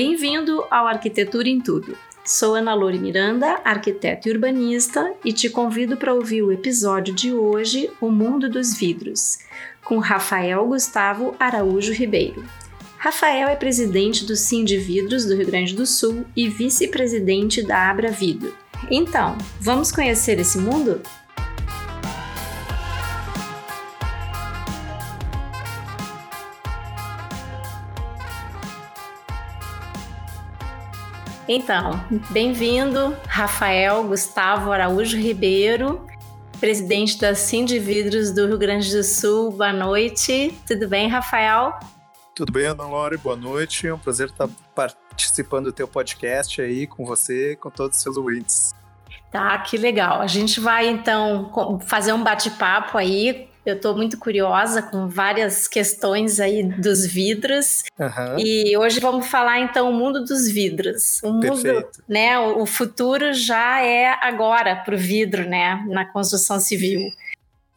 Bem-vindo ao Arquitetura em Tudo. Sou Ana Lore Miranda, arquiteta e urbanista, e te convido para ouvir o episódio de hoje, O Mundo dos Vidros, com Rafael Gustavo Araújo Ribeiro. Rafael é presidente do Sim de Vidros do Rio Grande do Sul e vice-presidente da Abra Vidro. Então, vamos conhecer esse mundo? Então, bem-vindo, Rafael Gustavo Araújo Ribeiro, presidente da Cindy Vidros do Rio Grande do Sul. Boa noite. Tudo bem, Rafael? Tudo bem, Ana Lore? Boa noite. É um prazer estar participando do teu podcast aí com você e com todos os seus ouvintes. Tá, que legal. A gente vai então fazer um bate-papo aí eu estou muito curiosa com várias questões aí dos vidros. Uhum. E hoje vamos falar então o mundo dos vidros. O mundo, Perfeito. né? O, futuro já é agora para o vidro, né? Na construção civil.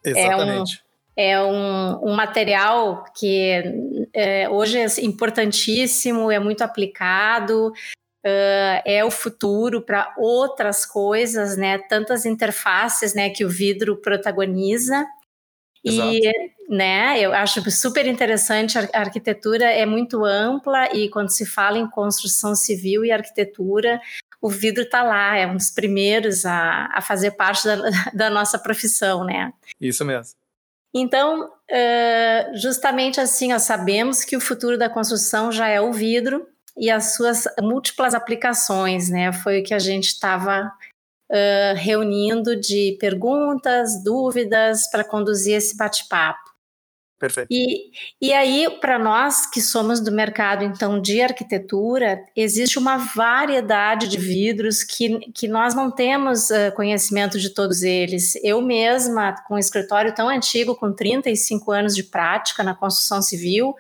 Exatamente. É um, é um, um material que é, hoje é importantíssimo, é muito aplicado. Uh, é o futuro para outras coisas, né? Tantas interfaces, né, que o vidro protagoniza. E, né, eu acho super interessante, a arquitetura é muito ampla e quando se fala em construção civil e arquitetura, o vidro está lá, é um dos primeiros a, a fazer parte da, da nossa profissão, né? Isso mesmo. Então, justamente assim, nós sabemos que o futuro da construção já é o vidro e as suas múltiplas aplicações, né? Foi o que a gente estava uh, reunindo de perguntas, dúvidas para conduzir esse bate-papo. Perfeito. E, e aí, para nós que somos do mercado, então, de arquitetura, existe uma variedade de vidros que, que nós não temos uh, conhecimento de todos eles. Eu mesma, com um escritório tão antigo, com 35 anos de prática na construção civil,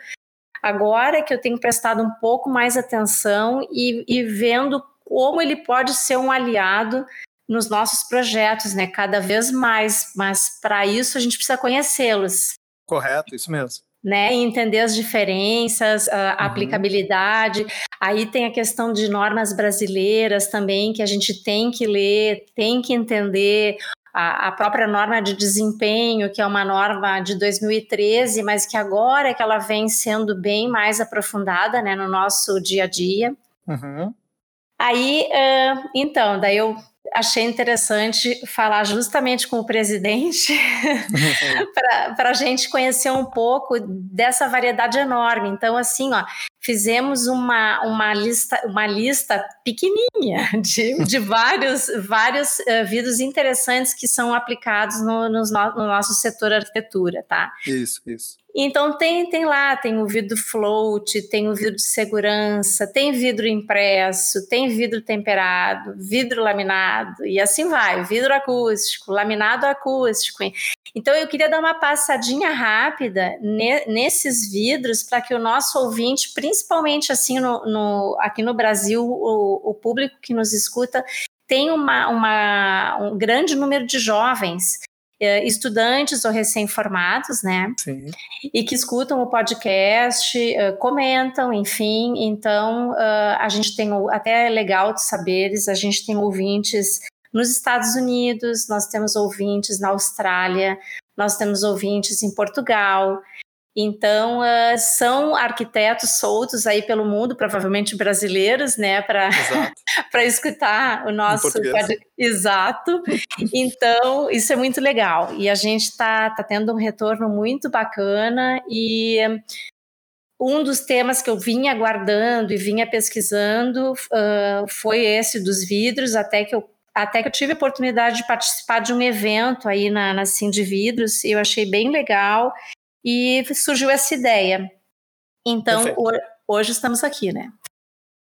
agora é que eu tenho prestado um pouco mais atenção e, e vendo como ele pode ser um aliado nos nossos projetos, né? Cada vez mais, mas para isso a gente precisa conhecê-los. Correto, isso mesmo. Né, e entender as diferenças, a uhum. aplicabilidade. Aí tem a questão de normas brasileiras também, que a gente tem que ler, tem que entender. A, a própria norma de desempenho, que é uma norma de 2013, mas que agora é que ela vem sendo bem mais aprofundada né, no nosso dia a dia. Uhum. Aí, então, daí eu achei interessante falar justamente com o presidente para a gente conhecer um pouco dessa variedade enorme. Então, assim, ó, fizemos uma, uma, lista, uma lista pequenininha de, de vários, vários uh, vidros interessantes que são aplicados no, no, no nosso setor arquitetura, tá? Isso, isso. Então tem, tem lá, tem o vidro float, tem o vidro de segurança, tem vidro impresso, tem vidro temperado, vidro laminado e assim vai, vidro acústico, laminado acústico. Então eu queria dar uma passadinha rápida ne, nesses vidros para que o nosso ouvinte, principalmente assim no, no aqui no Brasil, o, o, público que nos escuta tem uma, uma, um grande número de jovens estudantes ou recém-formados, né? Sim. E que escutam o podcast, uh, comentam, enfim. Então, uh, a gente tem, até é legal de saberes, a gente tem ouvintes nos Estados Unidos, nós temos ouvintes na Austrália, nós temos ouvintes em Portugal. Então, uh, são arquitetos soltos aí pelo mundo, provavelmente brasileiros, né, para escutar o nosso. Exato. Então, isso é muito legal. E a gente está tá tendo um retorno muito bacana. E um dos temas que eu vinha aguardando e vinha pesquisando uh, foi esse dos vidros, até que eu até que eu tive a oportunidade de participar de um evento aí na, na Sim de Vidros, e eu achei bem legal e surgiu essa ideia. Então, hoje estamos aqui, né?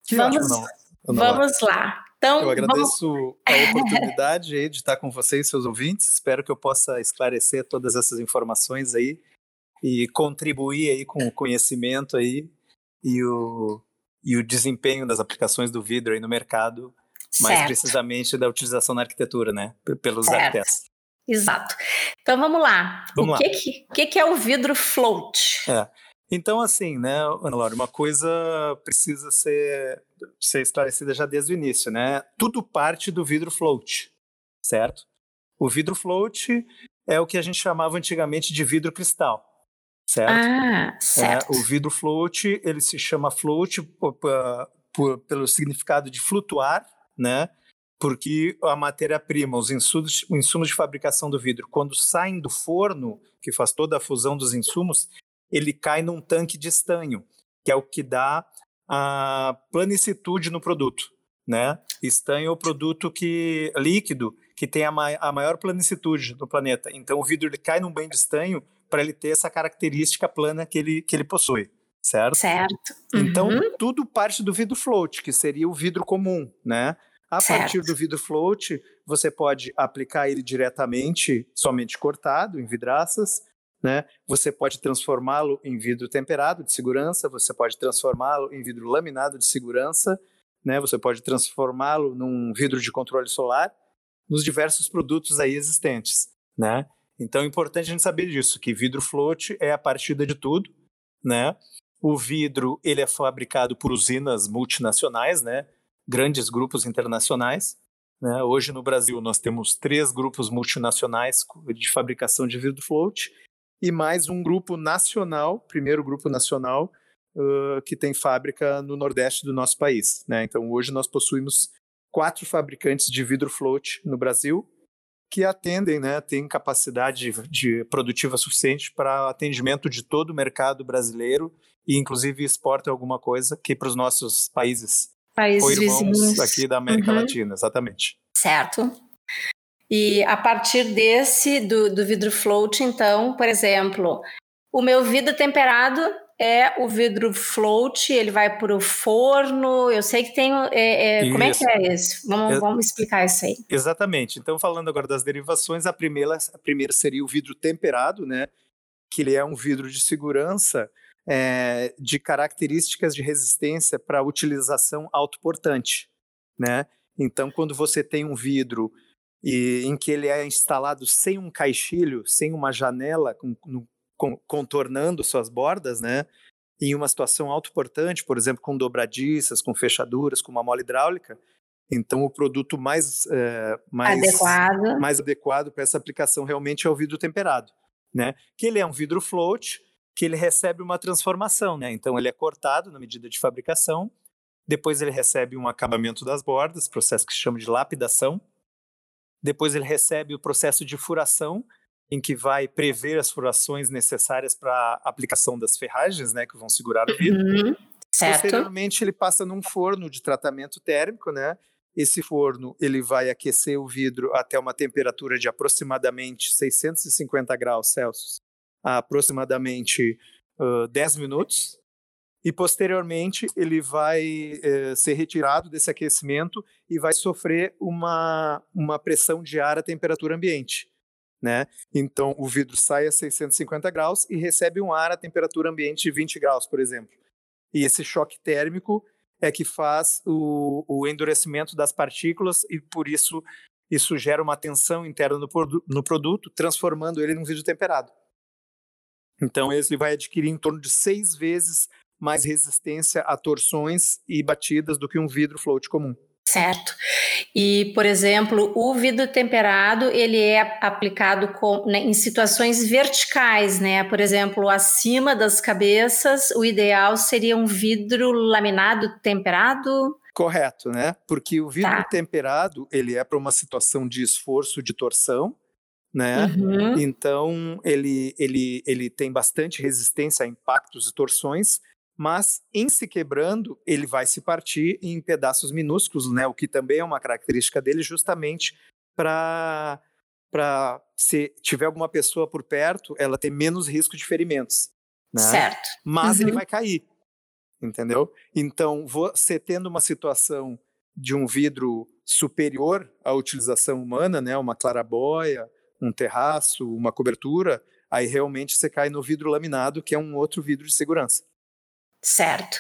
Que vamos ótimo, não, não vamos lá. Então, eu agradeço vamos... a oportunidade de estar com vocês, seus ouvintes. Espero que eu possa esclarecer todas essas informações aí e contribuir aí com o conhecimento aí e o, e o desempenho das aplicações do vidro aí no mercado, mais certo. precisamente da utilização na arquitetura, né? Pelos certo. arquitetos. Exato. Então vamos lá. Vamos o que, que, que, é o vidro float? É. Então, assim, né, Ana Laura, uma coisa precisa ser, ser esclarecida já desde o início, né? Tudo parte do vidro float, certo? O vidro float é o que a gente chamava antigamente de vidro cristal, certo? Ah, certo. É, o vidro float, ele se chama float por, por, pelo significado de flutuar, né? Porque a matéria-prima, os insumos, os insumos de fabricação do vidro, quando saem do forno, que faz toda a fusão dos insumos, ele cai num tanque de estanho, que é o que dá a planicitude no produto, né? Estanho é o produto que líquido que tem a, ma a maior planicitude do planeta. Então o vidro ele cai num banho de estanho para ele ter essa característica plana que ele, que ele possui, certo? Certo. Então, uhum. Então tudo parte do vidro float, que seria o vidro comum, né? A certo. partir do vidro float, você pode aplicar ele diretamente, somente cortado, em vidraças, né? Você pode transformá-lo em vidro temperado de segurança, você pode transformá-lo em vidro laminado de segurança, né? Você pode transformá-lo num vidro de controle solar, nos diversos produtos aí existentes, né? Então é importante a gente saber disso, que vidro float é a partida de tudo, né? O vidro ele é fabricado por usinas multinacionais, né? Grandes grupos internacionais. Né? Hoje no Brasil nós temos três grupos multinacionais de fabricação de vidro float e mais um grupo nacional, primeiro grupo nacional, uh, que tem fábrica no nordeste do nosso país. Né? Então, hoje nós possuímos quatro fabricantes de vidro float no Brasil, que atendem, né, têm capacidade de, produtiva suficiente para atendimento de todo o mercado brasileiro e, inclusive, exportam alguma coisa que para os nossos países, países vizinhos aqui da América uhum. Latina, exatamente. Certo. E a partir desse, do, do vidro float, então, por exemplo, o meu vidro temperado é o vidro float, ele vai para o forno. Eu sei que tem. É, é, como é que é isso? Vamos, vamos explicar isso aí. Exatamente. Então, falando agora das derivações, a primeira, a primeira seria o vidro temperado, né? Que ele é um vidro de segurança é, de características de resistência para utilização autoportante, né? Então, quando você tem um vidro e em que ele é instalado sem um caixilho, sem uma janela com, com, contornando suas bordas, né? Em uma situação autoportante, por exemplo, com dobradiças, com fechaduras, com uma mola hidráulica, então o produto mais é, mais adequado, mais adequado para essa aplicação realmente é o vidro temperado, né? Que ele é um vidro float, que ele recebe uma transformação, né? Então ele é cortado na medida de fabricação, depois ele recebe um acabamento das bordas, processo que se chama de lapidação, depois ele recebe o processo de furação, em que vai prever as furações necessárias para a aplicação das ferragens, né, que vão segurar o vidro. Uhum, certo. Posteriormente, ele passa num forno de tratamento térmico, né? Esse forno ele vai aquecer o vidro até uma temperatura de aproximadamente 650 graus Celsius, a aproximadamente uh, 10 minutos e posteriormente ele vai eh, ser retirado desse aquecimento e vai sofrer uma, uma pressão de ar à temperatura ambiente. Né? Então o vidro sai a 650 graus e recebe um ar à temperatura ambiente de 20 graus, por exemplo. E esse choque térmico é que faz o, o endurecimento das partículas e por isso isso gera uma tensão interna no, no produto, transformando ele num vidro temperado. Então ele vai adquirir em torno de seis vezes mais resistência a torções e batidas do que um vidro float comum. Certo. E, por exemplo, o vidro temperado ele é aplicado com, né, em situações verticais, né? Por exemplo, acima das cabeças, o ideal seria um vidro laminado temperado. Correto, né? Porque o vidro tá. temperado ele é para uma situação de esforço de torção, né? Uhum. Então ele, ele, ele tem bastante resistência a impactos e torções mas em se quebrando, ele vai se partir em pedaços minúsculos, né? O que também é uma característica dele, justamente para para se tiver alguma pessoa por perto, ela ter menos risco de ferimentos. Né? Certo. Mas uhum. ele vai cair, entendeu? Então, você tendo uma situação de um vidro superior à utilização humana, né? Uma clarabóia, um terraço, uma cobertura, aí realmente você cai no vidro laminado, que é um outro vidro de segurança. Certo.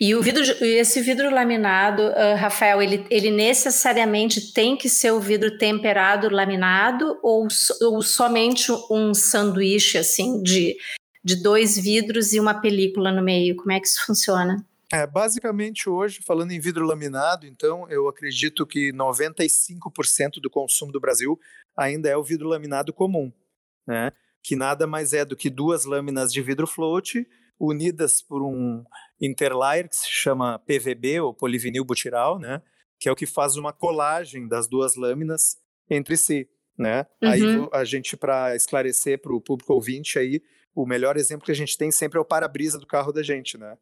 E o vidro, esse vidro laminado, uh, Rafael, ele, ele necessariamente tem que ser o vidro temperado laminado ou, ou somente um sanduíche assim de, de dois vidros e uma película no meio? Como é que isso funciona? É, basicamente hoje, falando em vidro laminado, então eu acredito que 95% do consumo do Brasil ainda é o vidro laminado comum, né? Que nada mais é do que duas lâminas de vidro float unidas por um interlayer que se chama PVB ou polivinil butiral, né? Que é o que faz uma colagem das duas lâminas entre si, né? Uhum. Aí a gente para esclarecer para o público ouvinte aí, o melhor exemplo que a gente tem sempre é o para-brisa do carro da gente, né?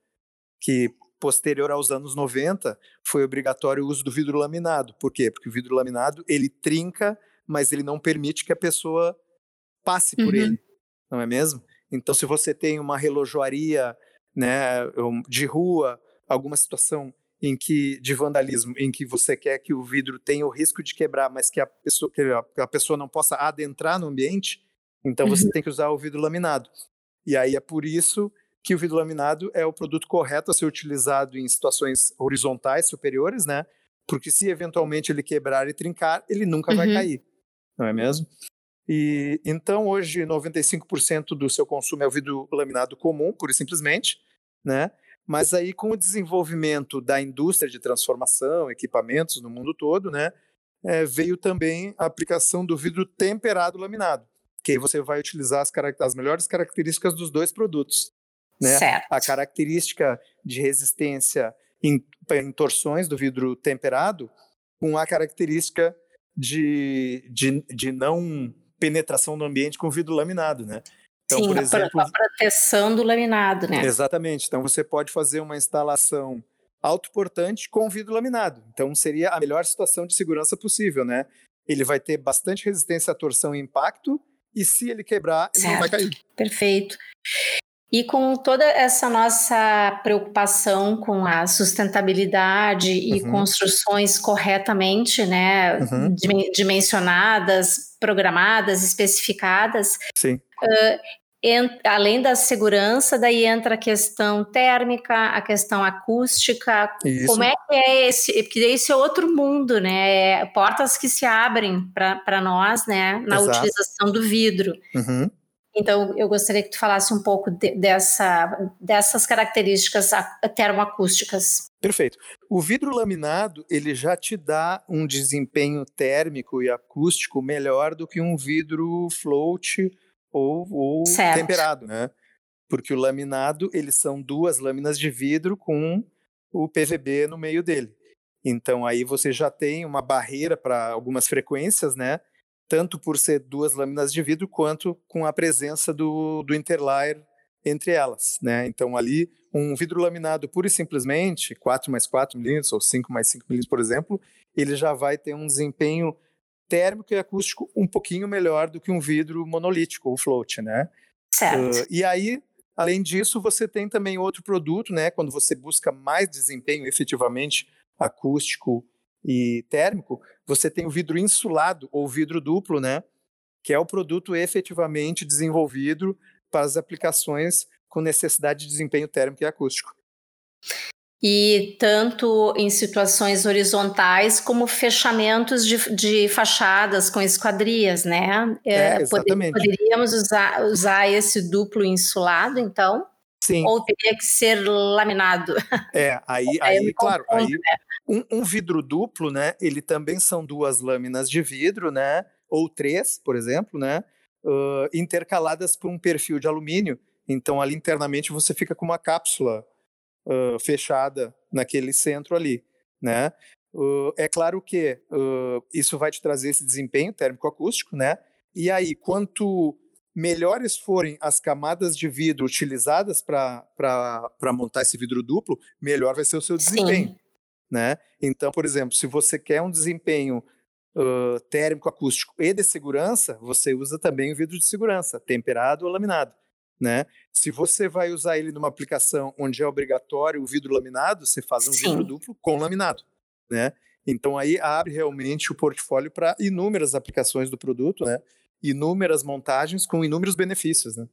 que posterior aos anos 90 foi obrigatório o uso do vidro laminado. Por quê? Porque o vidro laminado ele trinca, mas ele não permite que a pessoa passe por uhum. ele, não é mesmo? Então, se você tem uma relojoaria né, de rua, alguma situação em que de vandalismo, em que você quer que o vidro tenha o risco de quebrar, mas que a pessoa, que a pessoa não possa adentrar no ambiente, então você uhum. tem que usar o vidro laminado. E aí é por isso que o vidro laminado é o produto correto a ser utilizado em situações horizontais superiores, né? Porque se eventualmente ele quebrar e trincar, ele nunca uhum. vai cair, não é mesmo? E então hoje 95% do seu consumo é o vidro laminado comum, pura e simplesmente, né? Mas aí com o desenvolvimento da indústria de transformação, equipamentos no mundo todo, né? É, veio também a aplicação do vidro temperado laminado, que aí você vai utilizar as, as melhores características dos dois produtos, né? Certo. A característica de resistência em, em torções do vidro temperado com a característica de, de, de não penetração no ambiente com vidro laminado, né? Então, Sim, por exemplo, a proteção do laminado, né? Exatamente. Então você pode fazer uma instalação autoportante com vidro laminado. Então seria a melhor situação de segurança possível, né? Ele vai ter bastante resistência à torção e impacto, e se ele quebrar, ele certo. não vai cair. Perfeito. E com toda essa nossa preocupação com a sustentabilidade e uhum. construções corretamente né, uhum. dimensionadas, programadas, especificadas, Sim. Uh, além da segurança, daí entra a questão térmica, a questão acústica. Isso. Como é que é esse? Porque esse é outro mundo, né? Portas que se abrem para nós, né? Na Exato. utilização do vidro. Uhum. Então, eu gostaria que tu falasse um pouco de, dessa, dessas características termoacústicas. Perfeito. O vidro laminado, ele já te dá um desempenho térmico e acústico melhor do que um vidro float ou, ou temperado, né? Porque o laminado, eles são duas lâminas de vidro com o PVB no meio dele. Então, aí você já tem uma barreira para algumas frequências, né? Tanto por ser duas lâminas de vidro quanto com a presença do, do interlayer entre elas, né? Então ali um vidro laminado pura e simplesmente 4 mais 4 milímetros ou 5 mais 5 milímetros, por exemplo, ele já vai ter um desempenho térmico e acústico um pouquinho melhor do que um vidro monolítico ou float, né? Certo. Uh, e aí, além disso, você tem também outro produto, né? Quando você busca mais desempenho efetivamente acústico e térmico, você tem o vidro insulado ou vidro duplo, né? Que é o produto efetivamente desenvolvido para as aplicações com necessidade de desempenho térmico e acústico. E tanto em situações horizontais como fechamentos de, de fachadas com esquadrias, né? É, é exatamente. Poderíamos usar, usar esse duplo insulado, então? Sim. Ou teria que ser laminado? É, aí, aí, claro, aí, né? Um, um, vidro duplo, né? Ele também são duas lâminas de vidro, né? Ou três, por exemplo, né? Uh, intercaladas por um perfil de alumínio. Então, ali internamente você fica com uma cápsula uh, fechada naquele centro ali, né? Uh, é claro que isso vai te trazer esse desempenho térmico-acústico, né? E aí, quanto melhores forem as camadas de vidro utilizadas para montar esse vidro duplo, melhor vai ser o seu desempenho. Sim né? Então, por exemplo, se você quer um desempenho uh, térmico, acústico e de segurança, você usa também o vidro de segurança, temperado ou laminado, né? Se você vai usar ele numa aplicação onde é obrigatório o vidro laminado, você faz um Sim. vidro duplo com laminado, né? Então aí abre realmente o portfólio para inúmeras aplicações do produto, né? Inúmeras montagens com inúmeros benefícios, né?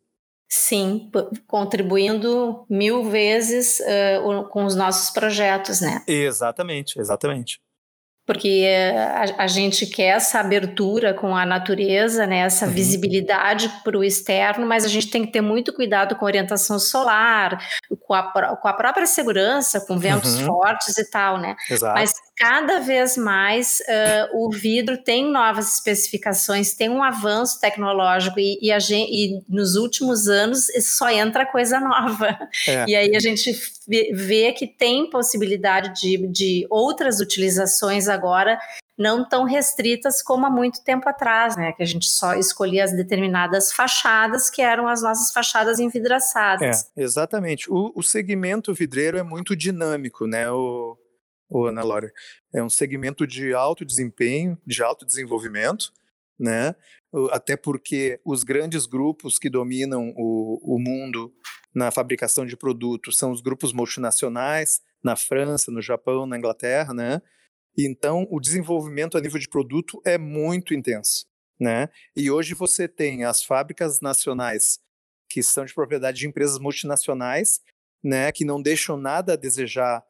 Sim, contribuindo mil vezes uh, com os nossos projetos, né? Exatamente, exatamente. porque a, a, gente quer essa abertura com a natureza, né, essa uhum. visibilidade para o externo, mas a gente tem que ter muito cuidado com a orientação solar, com a, com a própria segurança, com ventos uhum. fortes e tal, né? Exato. Mas cada vez mais uh, o vidro tem novas especificações, tem um avanço tecnológico e, e, gente, e nos últimos anos só entra coisa nova. É. E aí a gente vê que tem possibilidade de, de outras utilizações agora não tão restritas como há muito tempo atrás, né? Que a gente só escolhia as determinadas fachadas, que eram as nossas fachadas envidraçadas. É, exatamente. O, o segmento vidreiro é muito dinâmico, né, o, o Ana Laura? É um segmento de alto desempenho, de alto desenvolvimento, né? Até porque os grandes grupos que dominam o, o mundo na fabricação de produtos são os grupos multinacionais, na França, no Japão, na Inglaterra, né? Então, o desenvolvimento a nível de produto é muito intenso, né? E hoje você tem as fábricas nacionais que são de propriedade de empresas multinacionais, né, que não deixam nada a desejar,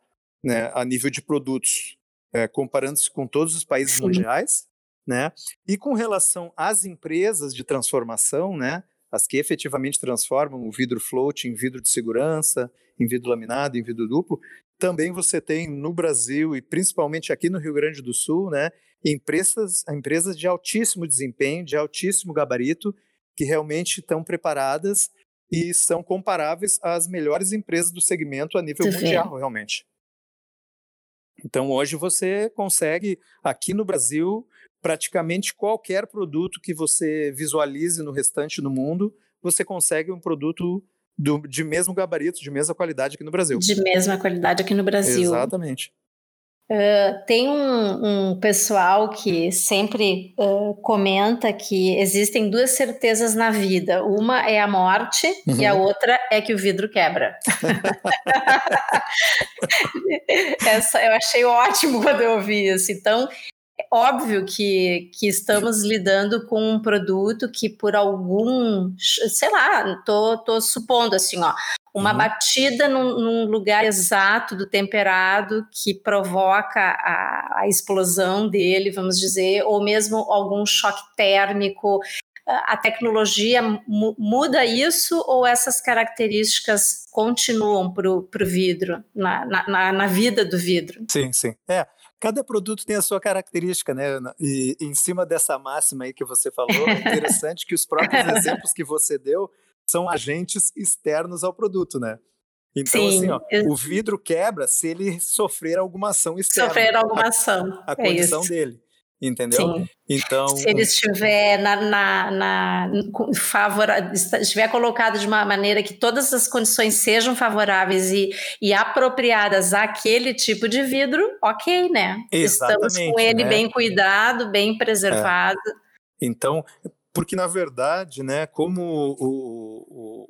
né, a nível de produtos, é, comparando-se com todos os países Sim. mundiais, né? E com relação às empresas de transformação, né, as que efetivamente transformam o vidro float em vidro de segurança, em vidro laminado, em vidro duplo, também você tem no Brasil e principalmente aqui no Rio Grande do Sul, né, empresas, empresas de altíssimo desempenho, de altíssimo gabarito, que realmente estão preparadas e são comparáveis às melhores empresas do segmento a nível mundial, realmente. Então, hoje você consegue, aqui no Brasil, praticamente qualquer produto que você visualize no restante do mundo, você consegue um produto do, de mesmo gabarito, de mesma qualidade aqui no Brasil. De mesma qualidade aqui no Brasil. Exatamente. Uh, tem um, um, pessoal que sempre uh, comenta que existem duas certezas na vida. Uma é a morte uhum. e a uhum. outra é que o vidro quebra. Essa eu achei ótimo quando eu ouvi isso. Então, óbvio que, que estamos lidando com um produto que por algum, sei lá, tô, tô supondo assim, ó, uma uhum. batida num, num, lugar exato do temperado que provoca a, a explosão dele, vamos dizer, ou mesmo algum choque térmico, a tecnologia muda isso ou essas características continuam para o vidro, na, na, na, vida do vidro? Sim, sim. É, cada produto tem a sua característica, né, Ana? E em cima dessa máxima aí que você falou, é interessante que os próprios exemplos que você deu são agentes externos ao produto, né? Então, Sim, assim, ó, eu... o vidro quebra se ele sofrer alguma ação externa. Sofrer alguma ação. A, a é condição isso. dele. Entendeu? Sim. Então, se ele estiver na, na, na favora, estiver colocado de uma maneira que todas as condições sejam favoráveis e, e apropriadas àquele tipo de vidro, ok, né? Estamos com ele né? bem cuidado, bem preservado. É. Então, porque na verdade, né, como o, o,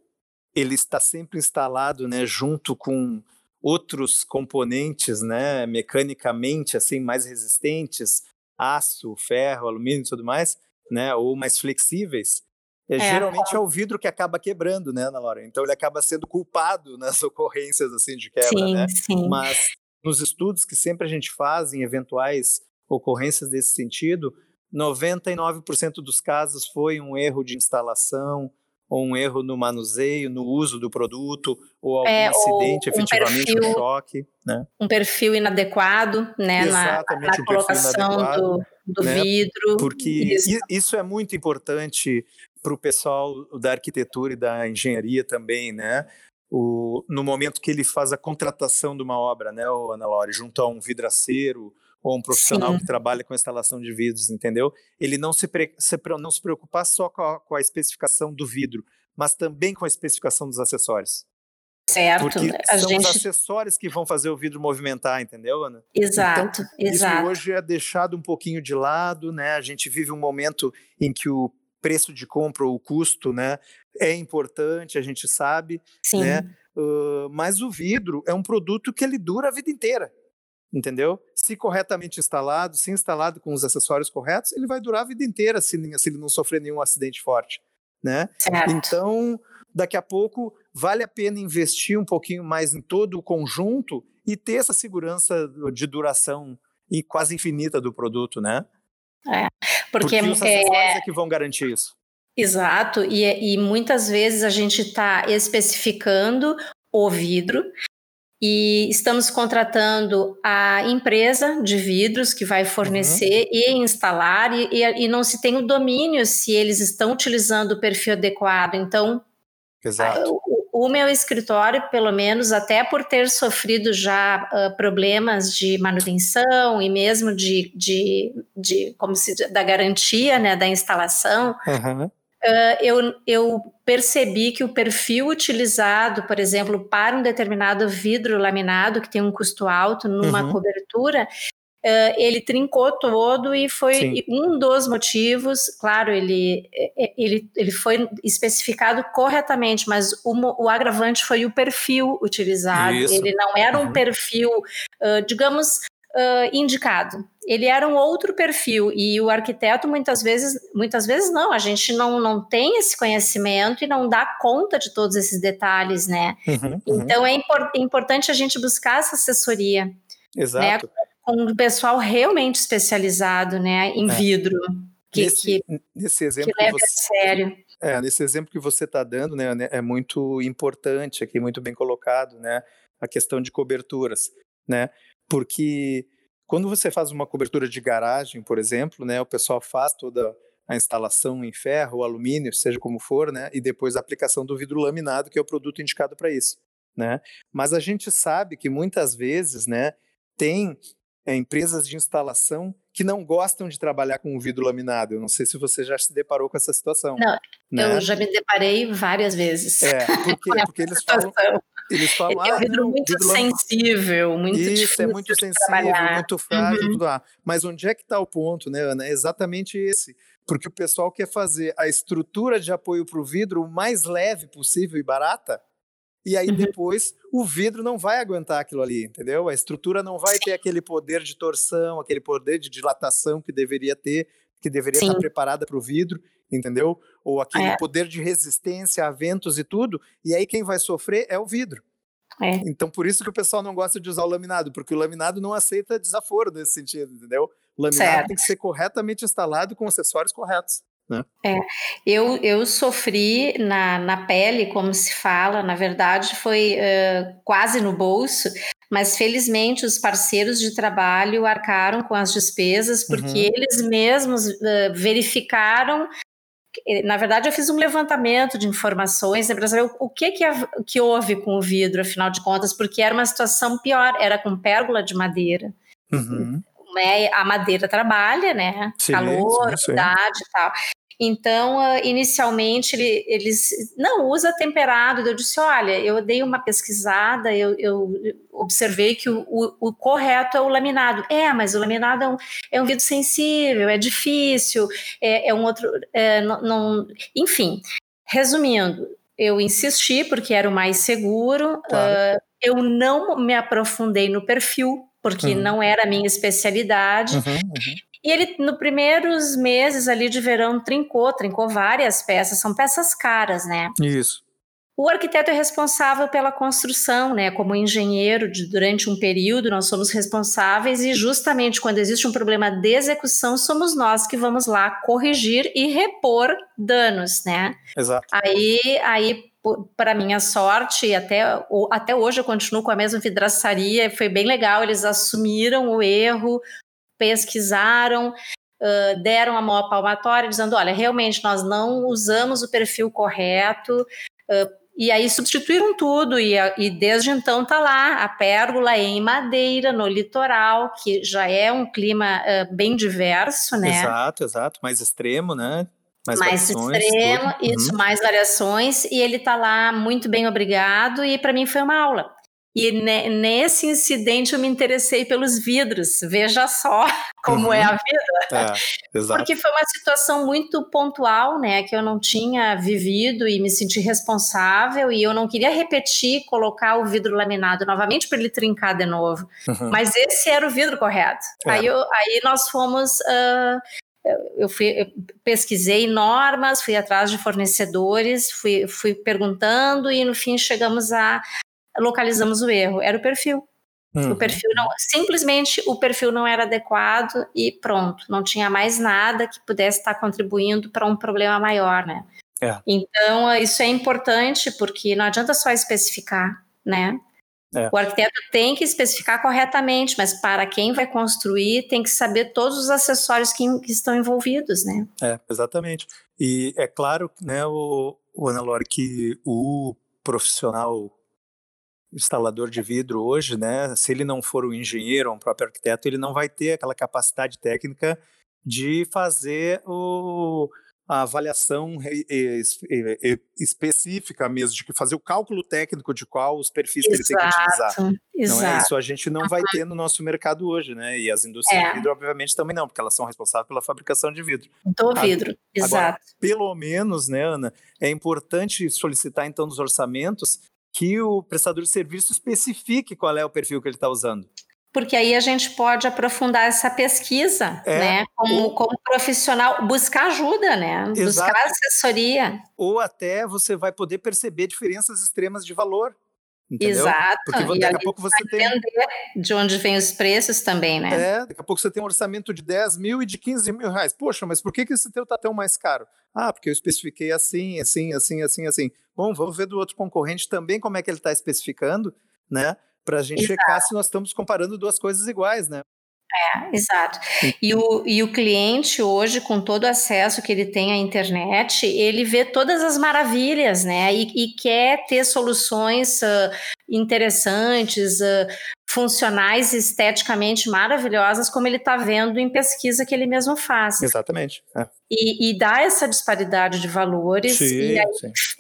ele está sempre instalado, né, junto com outros componentes, né, mecanicamente assim mais resistentes, aço, ferro, alumínio e tudo mais, né, ou mais flexíveis, é, é, geralmente é o vidro que acaba quebrando, né, Ana Laura? Então ele acaba sendo culpado nas ocorrências assim de quebra, sim, né? Sim. Mas nos estudos que sempre a gente faz em eventuais ocorrências desse sentido, 99% dos casos foi um erro de instalação, ou um erro no manuseio, no uso do produto, ou algum é, acidente, ou um efetivamente perfil, um choque. Né? Um perfil inadequado né, Exatamente, na, na um colocação do, do né? vidro. Porque isso. isso é muito importante para o pessoal da arquitetura e da engenharia também, né? O, no momento que ele faz a contratação de uma obra, né, Ana Laura, junto a um vidraceiro ou um profissional Sim. que trabalha com instalação de vidros, entendeu? Ele não se, pre, se não se preocupar só com a, com a, especificação do vidro, mas também com a especificação dos acessórios. Certo. Porque a são gente... os acessórios que vão fazer o vidro movimentar, entendeu, Ana? Exato, então, exato. Isso hoje é deixado um pouquinho de lado, né? A gente vive um momento em que o preço de compra ou o custo, né, é importante, a gente sabe, Sim. né? Uh, mas o vidro é um produto que ele dura a vida inteira entendeu? Se corretamente instalado, se instalado com os acessórios corretos, ele vai durar a vida inteira se, se ele não sofrer nenhum acidente forte, né? Certo. Então, daqui a pouco, vale a pena investir um pouquinho mais em todo o conjunto e ter essa segurança de duração e quase infinita do produto, né? É, porque, porque os acessórios é, é que vão garantir isso. Exato, e, e muitas vezes a gente está especificando o vidro e estamos contratando a empresa de vidros que vai fornecer uhum. e instalar, e, e, e, não se tem o domínio se eles estão utilizando o perfil adequado. Então. O, o meu escritório, pelo menos, até por ter sofrido já uh, problemas de manutenção e mesmo de, de, de como se da garantia né, da instalação, uhum. Uh, eu, eu, percebi que o perfil utilizado, por exemplo, para um determinado vidro laminado que tem um custo alto numa uhum. cobertura, uh, ele trincou todo e foi Sim. um dos motivos. Claro, ele, ele, ele foi especificado corretamente, mas o, o agravante foi o perfil utilizado. Isso. Ele não era uhum. um perfil, uh, digamos, uh, indicado. Ele era um outro perfil e o arquiteto muitas vezes, muitas vezes não, a gente não, não tem esse conhecimento e não dá conta de todos esses detalhes, né? Uhum, uhum. Então é, impor, importante a gente buscar essa assessoria. Né? Exato. Né? Com um pessoal realmente especializado, né, em é. vidro. Que, nesse, que, nesse exemplo que leve você, a sério. É, nesse exemplo que você está dando, né, é muito importante aqui, muito bem colocado, né, a questão de coberturas, né? Porque quando você faz uma cobertura de garagem, por exemplo, né, o pessoal faz toda a instalação em ferro alumínio, seja como for, né, e depois a aplicação do vidro laminado, que é o produto indicado para isso, né? Mas a gente sabe que muitas vezes, né, tem é, empresas de instalação que não gostam de trabalhar com vidro laminado. Eu não sei se você já se deparou com essa situação. Não, né? eu já me deparei várias vezes. É, porque, porque eles falam, eles falam, é um vidro ah, muito vidro sensível, muito Isso, é difícil é muito sensível, muito frágil, uhum. tudo lá. Mas onde é que está o ponto, né, Ana? É exatamente esse. Porque o pessoal quer fazer a estrutura de apoio para o vidro o mais leve possível e barata, e aí uhum. depois o vidro não vai aguentar aquilo ali, entendeu? A estrutura não vai ter aquele poder de torção, aquele poder de dilatação que deveria ter, que deveria Sim. estar preparada para o vidro, entendeu? Ou aquele é. poder de resistência a ventos e tudo, e aí quem vai sofrer é o vidro. É. Então, por isso que o pessoal não gosta de usar o laminado, porque o laminado não aceita desaforo nesse sentido, entendeu? O laminado certo. tem que ser corretamente instalado com acessórios corretos. Né? É, eu, eu sofri na, na pele, como se fala, na verdade foi uh, quase no bolso, mas felizmente os parceiros de trabalho arcaram com as despesas, porque uhum. eles mesmos uh, verificaram. Na verdade, eu fiz um levantamento de informações para saber o, que, que, que houve com o vidro, afinal de contas, porque era uma situação pior, era com pérgola de madeira. Uhum. Né, a madeira trabalha, né? Sim, Calor, umidade e tal. Então, uh, inicialmente, ele, eles não usa temperado. Eu disse: olha, eu dei uma pesquisada, eu, eu observei que o, o, o, correto é o laminado. É, mas o laminado é um, é um vidro sensível, é difícil, é, é um outro. É, não, não, enfim, resumindo, eu insisti porque era o mais seguro. Claro. Uh, eu não me aprofundei no perfil, porque uhum. não era a minha especialidade. Uhum, uhum. E ele, no primeiros meses ali de verão, trincou, trincou várias peças, são peças caras, né? Isso. O arquiteto é responsável pela construção, né? Como engenheiro, de, durante um período, nós somos responsáveis e justamente quando existe um problema de execução, somos nós que vamos lá corrigir e repor danos, né? Exato. Aí, aí para minha sorte, até, até hoje eu continuo com a mesma vidraçaria, foi bem legal, eles assumiram o erro, pesquisaram, uh, deram a maior palmatória, dizendo: olha, realmente nós não usamos o perfil correto. Uh, e aí substituíram tudo, e, e desde então está lá a pérgola em madeira, no litoral, que já é um clima uh, bem diverso, né? Exato, exato, mais extremo, né? Mais, mais extremo, tudo. isso, uhum. mais variações, e ele está lá muito bem obrigado, e para mim foi uma aula. E nesse incidente eu me interessei pelos vidros. Veja só como uhum. é a vida. É, Porque foi uma situação muito pontual, né? Que eu não tinha vivido e me senti responsável e eu não queria repetir, colocar o vidro laminado novamente para ele trincar de novo. Uhum. Mas esse era o vidro correto. É. Aí, eu, aí nós fomos. Uh, eu, fui, eu pesquisei normas, fui atrás de fornecedores, fui, fui perguntando e no fim chegamos a localizamos o erro, era o perfil. Uhum. O perfil não, simplesmente o perfil não era adequado e pronto, não tinha mais nada que pudesse estar contribuindo para um problema maior, né? É. Então isso é importante porque não adianta só especificar, né? É. O arquiteto tem que especificar corretamente, mas para quem vai construir tem que saber todos os acessórios que, que estão envolvidos, né? É, exatamente. E é claro, né, o, o Ana que o profissional instalador de vidro hoje, né, se ele não for um engenheiro ou um próprio arquiteto, ele não vai ter aquela capacidade técnica de fazer o, a avaliação específica mesmo, de fazer o cálculo técnico de qual os perfis Exato. que ele tem que utilizar. Exato. Não é? Isso a gente não vai ter no nosso mercado hoje, né? E as indústrias é. de vidro, obviamente, também não, porque elas são responsáveis pela fabricação de vidro. Do vidro, exato. Agora, pelo menos, né, Ana, é importante solicitar, então, nos orçamentos que o prestador de serviço especifique qual é o perfil que ele está usando porque aí a gente pode aprofundar essa pesquisa, é, né? Como, ou, como, profissional, buscar ajuda, né? Exato. Buscar assessoria. Ou até você vai poder perceber diferenças extremas de valor. Entendeu? Exato. Porque e daqui a pouco você tem. De onde vêm os preços também, né? É, daqui a pouco você tem um orçamento de 10 mil e de 15 mil reais. Poxa, mas por que, que esse teu tá tão mais caro? Ah, porque eu especifiquei assim, assim, assim, assim, assim. Bom, vamos ver do outro concorrente também como é que ele está especificando, né? para a gente Exato. checar se nós estamos comparando duas coisas iguais, né? É, exato. E o, e o cliente hoje, com todo o acesso que ele tem à internet, ele vê todas as maravilhas, né? E, e quer ter soluções uh, interessantes, uh, funcionais, esteticamente maravilhosas, como ele está vendo em pesquisa que ele mesmo faz. Exatamente. É. E, e, dá essa disparidade de valores. Sim, e aí,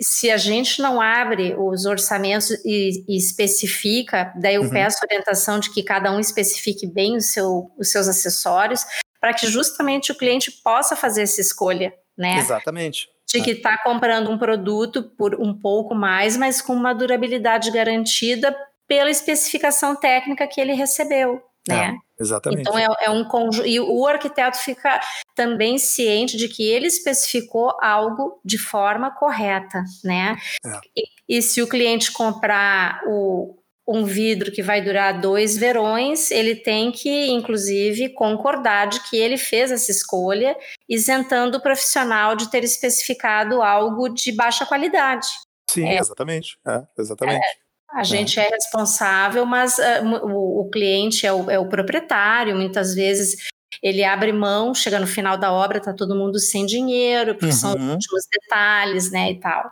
se a gente não abre os orçamentos e, e especifica, daí eu uhum. peço orientação de que cada um especifique bem o seu, os seus acessórios, para que justamente o cliente possa fazer essa escolha. Né? Exatamente de que está comprando um produto por um pouco mais, mas com uma durabilidade garantida pela especificação técnica que ele recebeu. Né? É, exatamente. Então é, é um conjunto. E o arquiteto fica também ciente de que ele especificou algo de forma correta, né? É. E, e, se o cliente comprar o, um vidro que vai durar dois verões, ele tem que, inclusive, concordar de que ele fez essa escolha, isentando o profissional de ter especificado algo de baixa qualidade. Sim, é. exatamente. É, exatamente. A gente é, é responsável, mas uh, o, o, cliente é o, é o, proprietário, muitas vezes ele abre mão, chega no final da obra, está todo mundo sem dinheiro, porque uhum. são os últimos detalhes, né, e tal.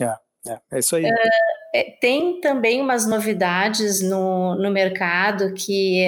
É, é, é isso aí. Uh, tem também umas novidades no, no mercado que,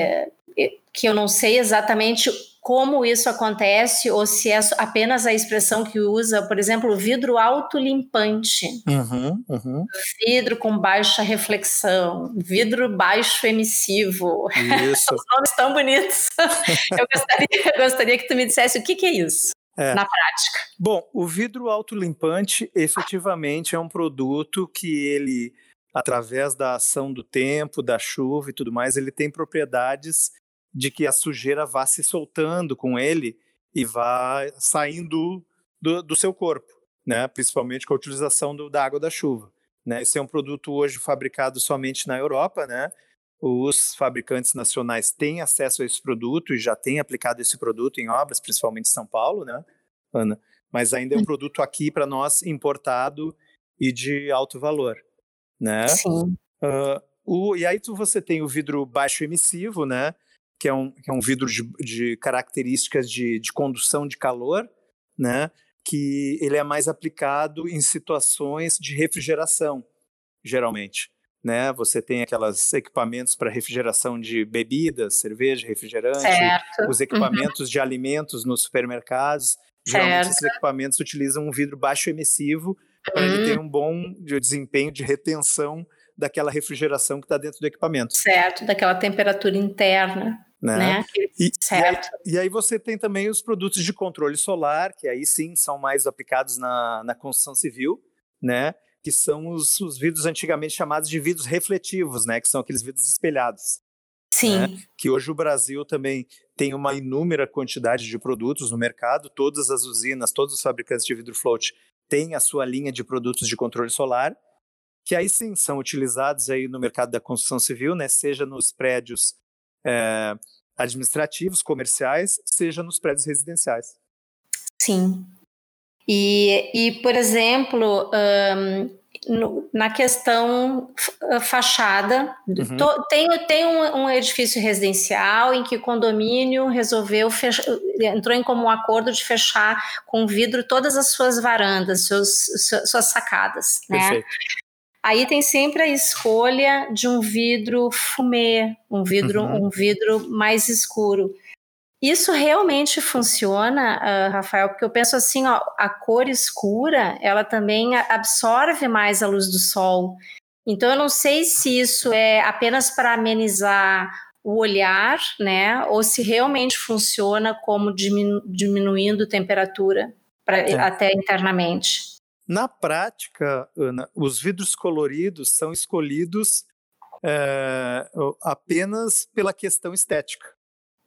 que eu não sei exatamente como isso acontece ou se é apenas a expressão que usa, por exemplo, vidro autolimpante, uhum, uhum. vidro com baixa reflexão, vidro baixo emissivo. Isso. São nomes tão bonitos. eu, gostaria, eu gostaria que tu me dissesse o que, que é isso. É. na prática? Bom, o vidro autolimpante efetivamente é um produto que ele, através da ação do tempo, da chuva e tudo mais, ele tem propriedades de que a sujeira vá se soltando com ele e vá saindo do, do seu corpo, né? principalmente com a utilização do, da água da chuva. Né? Esse é um produto hoje fabricado somente na Europa, né? Os fabricantes nacionais têm acesso a esse produto e já têm aplicado esse produto em obras, principalmente em São Paulo, né, Ana? Mas ainda é um produto aqui para nós importado e de alto valor, né? Sim. Uh, o, e aí tu, você tem o vidro baixo emissivo, né? Que é um, que é um vidro de, de características de, de condução de calor, né? que ele é mais aplicado em situações de refrigeração, geralmente. Né? Você tem aqueles equipamentos para refrigeração de bebidas, cerveja, refrigerante, certo. os equipamentos uhum. de alimentos nos supermercados. Geralmente certo. esses equipamentos utilizam um vidro baixo emissivo para uhum. ele ter um bom desempenho de retenção daquela refrigeração que está dentro do equipamento. Certo, daquela temperatura interna. Né? né? E, certo. E aí, e aí, você tem também os produtos de controle solar, que aí sim são mais aplicados na, na construção civil, né? Que são os, os vidros antigamente chamados de vidros refletivos, né? Que são aqueles vidros espelhados. Sim. Né? Que hoje o Brasil também tem uma inúmera quantidade de produtos no mercado, todas as usinas, todos os fabricantes de vidro float têm a sua linha de produtos de controle solar, que aí sim são utilizados aí no mercado da construção civil, né, seja nos prédios é, administrativos, comerciais, seja nos prédios residenciais. Sim. E, e por exemplo, um, no, na questão fachada, uhum. to, tem, tem um, um, edifício residencial em que o condomínio resolveu fechar, entrou em comum acordo de fechar com vidro todas as suas varandas, seus, suas sacadas, né? Aí tem sempre a escolha de um vidro fumê, um vidro, uhum. um vidro mais escuro. Isso realmente funciona, uh, Rafael, porque eu penso assim, ó, a cor escura, ela também absorve mais a luz do sol. Então eu não sei se isso é apenas para amenizar o olhar, né, ou se realmente funciona como diminu diminuindo temperatura pra, é. até internamente. Na prática, Ana, os vidros coloridos são escolhidos é, apenas pela questão estética.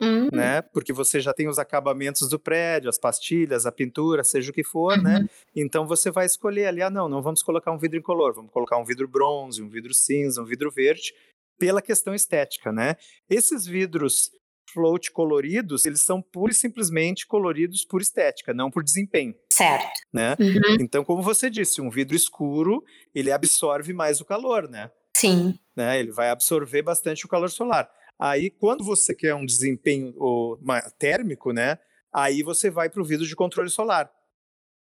Uhum. Né? Porque você já tem os acabamentos do prédio, as pastilhas, a pintura, seja o que for, né? uhum. né? Então você vai escolher ali, ah, não, não vamos colocar um vidro incolor, vamos colocar um vidro bronze, um vidro cinza, um vidro verde, pela questão estética, né? Esses vidros float coloridos, eles são pura e simplesmente coloridos por estética, não por desempenho. Certo. Né? Uhum. Então, como você disse, um vidro escuro, ele absorve mais o calor, né? Sim. Né? Ele vai absorver bastante o calor solar. Aí, quando você quer um desempenho térmico, né? Aí você vai para o vidro de controle solar,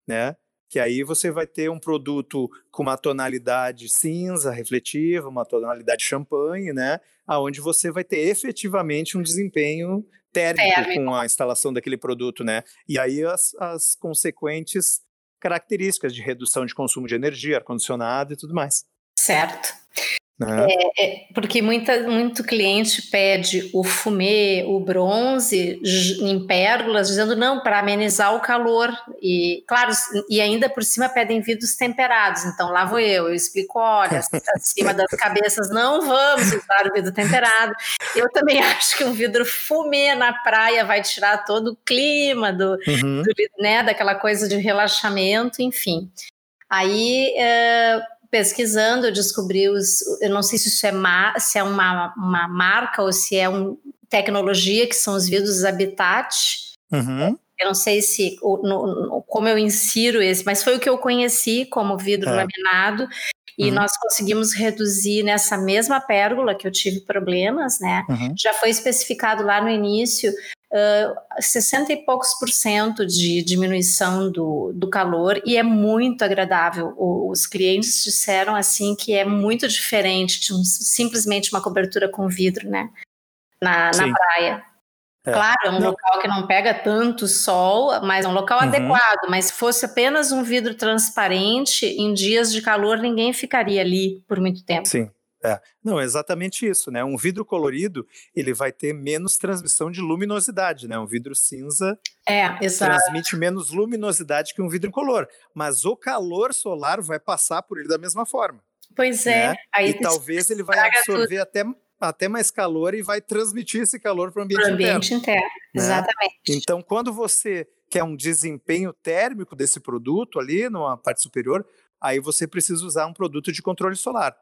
né? Que aí você vai ter um produto com uma tonalidade cinza, refletiva, uma tonalidade champanhe, né? Aonde você vai ter efetivamente um desempenho térmico, com a instalação daquele produto, né? E aí as, as consequentes características de redução de consumo de energia, ar-condicionado e tudo mais. Certo. Né? É, é, porque muita, muito cliente pede o fumê, o bronze em pérgolas, dizendo não, para amenizar o calor. E, claro, e ainda por cima pedem vidros temperados. Então lá vou eu, eu explico: olha, acima das cabeças não vamos usar o vidro temperado. Eu também acho que um vidro fumê na praia vai tirar todo o clima do, uhum. do né, daquela coisa de relaxamento, enfim. Aí. Uh, pesquisando, eu descobri os. Eu não sei se isso é, ma, se é uma, uma marca ou se é uma tecnologia, que são os vidros Habitat. Uhum. Eu não sei se no, no, como eu insiro esse, mas foi o que eu conheci como vidro é. laminado. E uhum. nós conseguimos reduzir nessa mesma pérgola que eu tive problemas, né? Uhum. Já foi especificado lá no início uh, 60 e poucos por cento de diminuição do, do calor e é muito agradável. O, os clientes disseram assim que é muito diferente de um, simplesmente uma cobertura com vidro, né? Na, na praia. É. Claro, é um não. local que não pega tanto sol, mas é um local uhum. adequado. Mas se fosse apenas um vidro transparente, em dias de calor ninguém ficaria ali por muito tempo. Sim. É. Não, é exatamente isso, né? Um vidro colorido, ele vai ter menos transmissão de luminosidade, né? Um vidro cinza é, transmite menos luminosidade que um vidro incolor, mas o calor solar vai passar por ele da mesma forma. Pois é. Né? Aí e talvez ele vai absorver até, até mais calor e vai transmitir esse calor para o ambiente, ambiente interno. interno. Né? Exatamente. Então, quando você quer um desempenho térmico desse produto ali, numa parte superior, aí você precisa usar um produto de controle solar.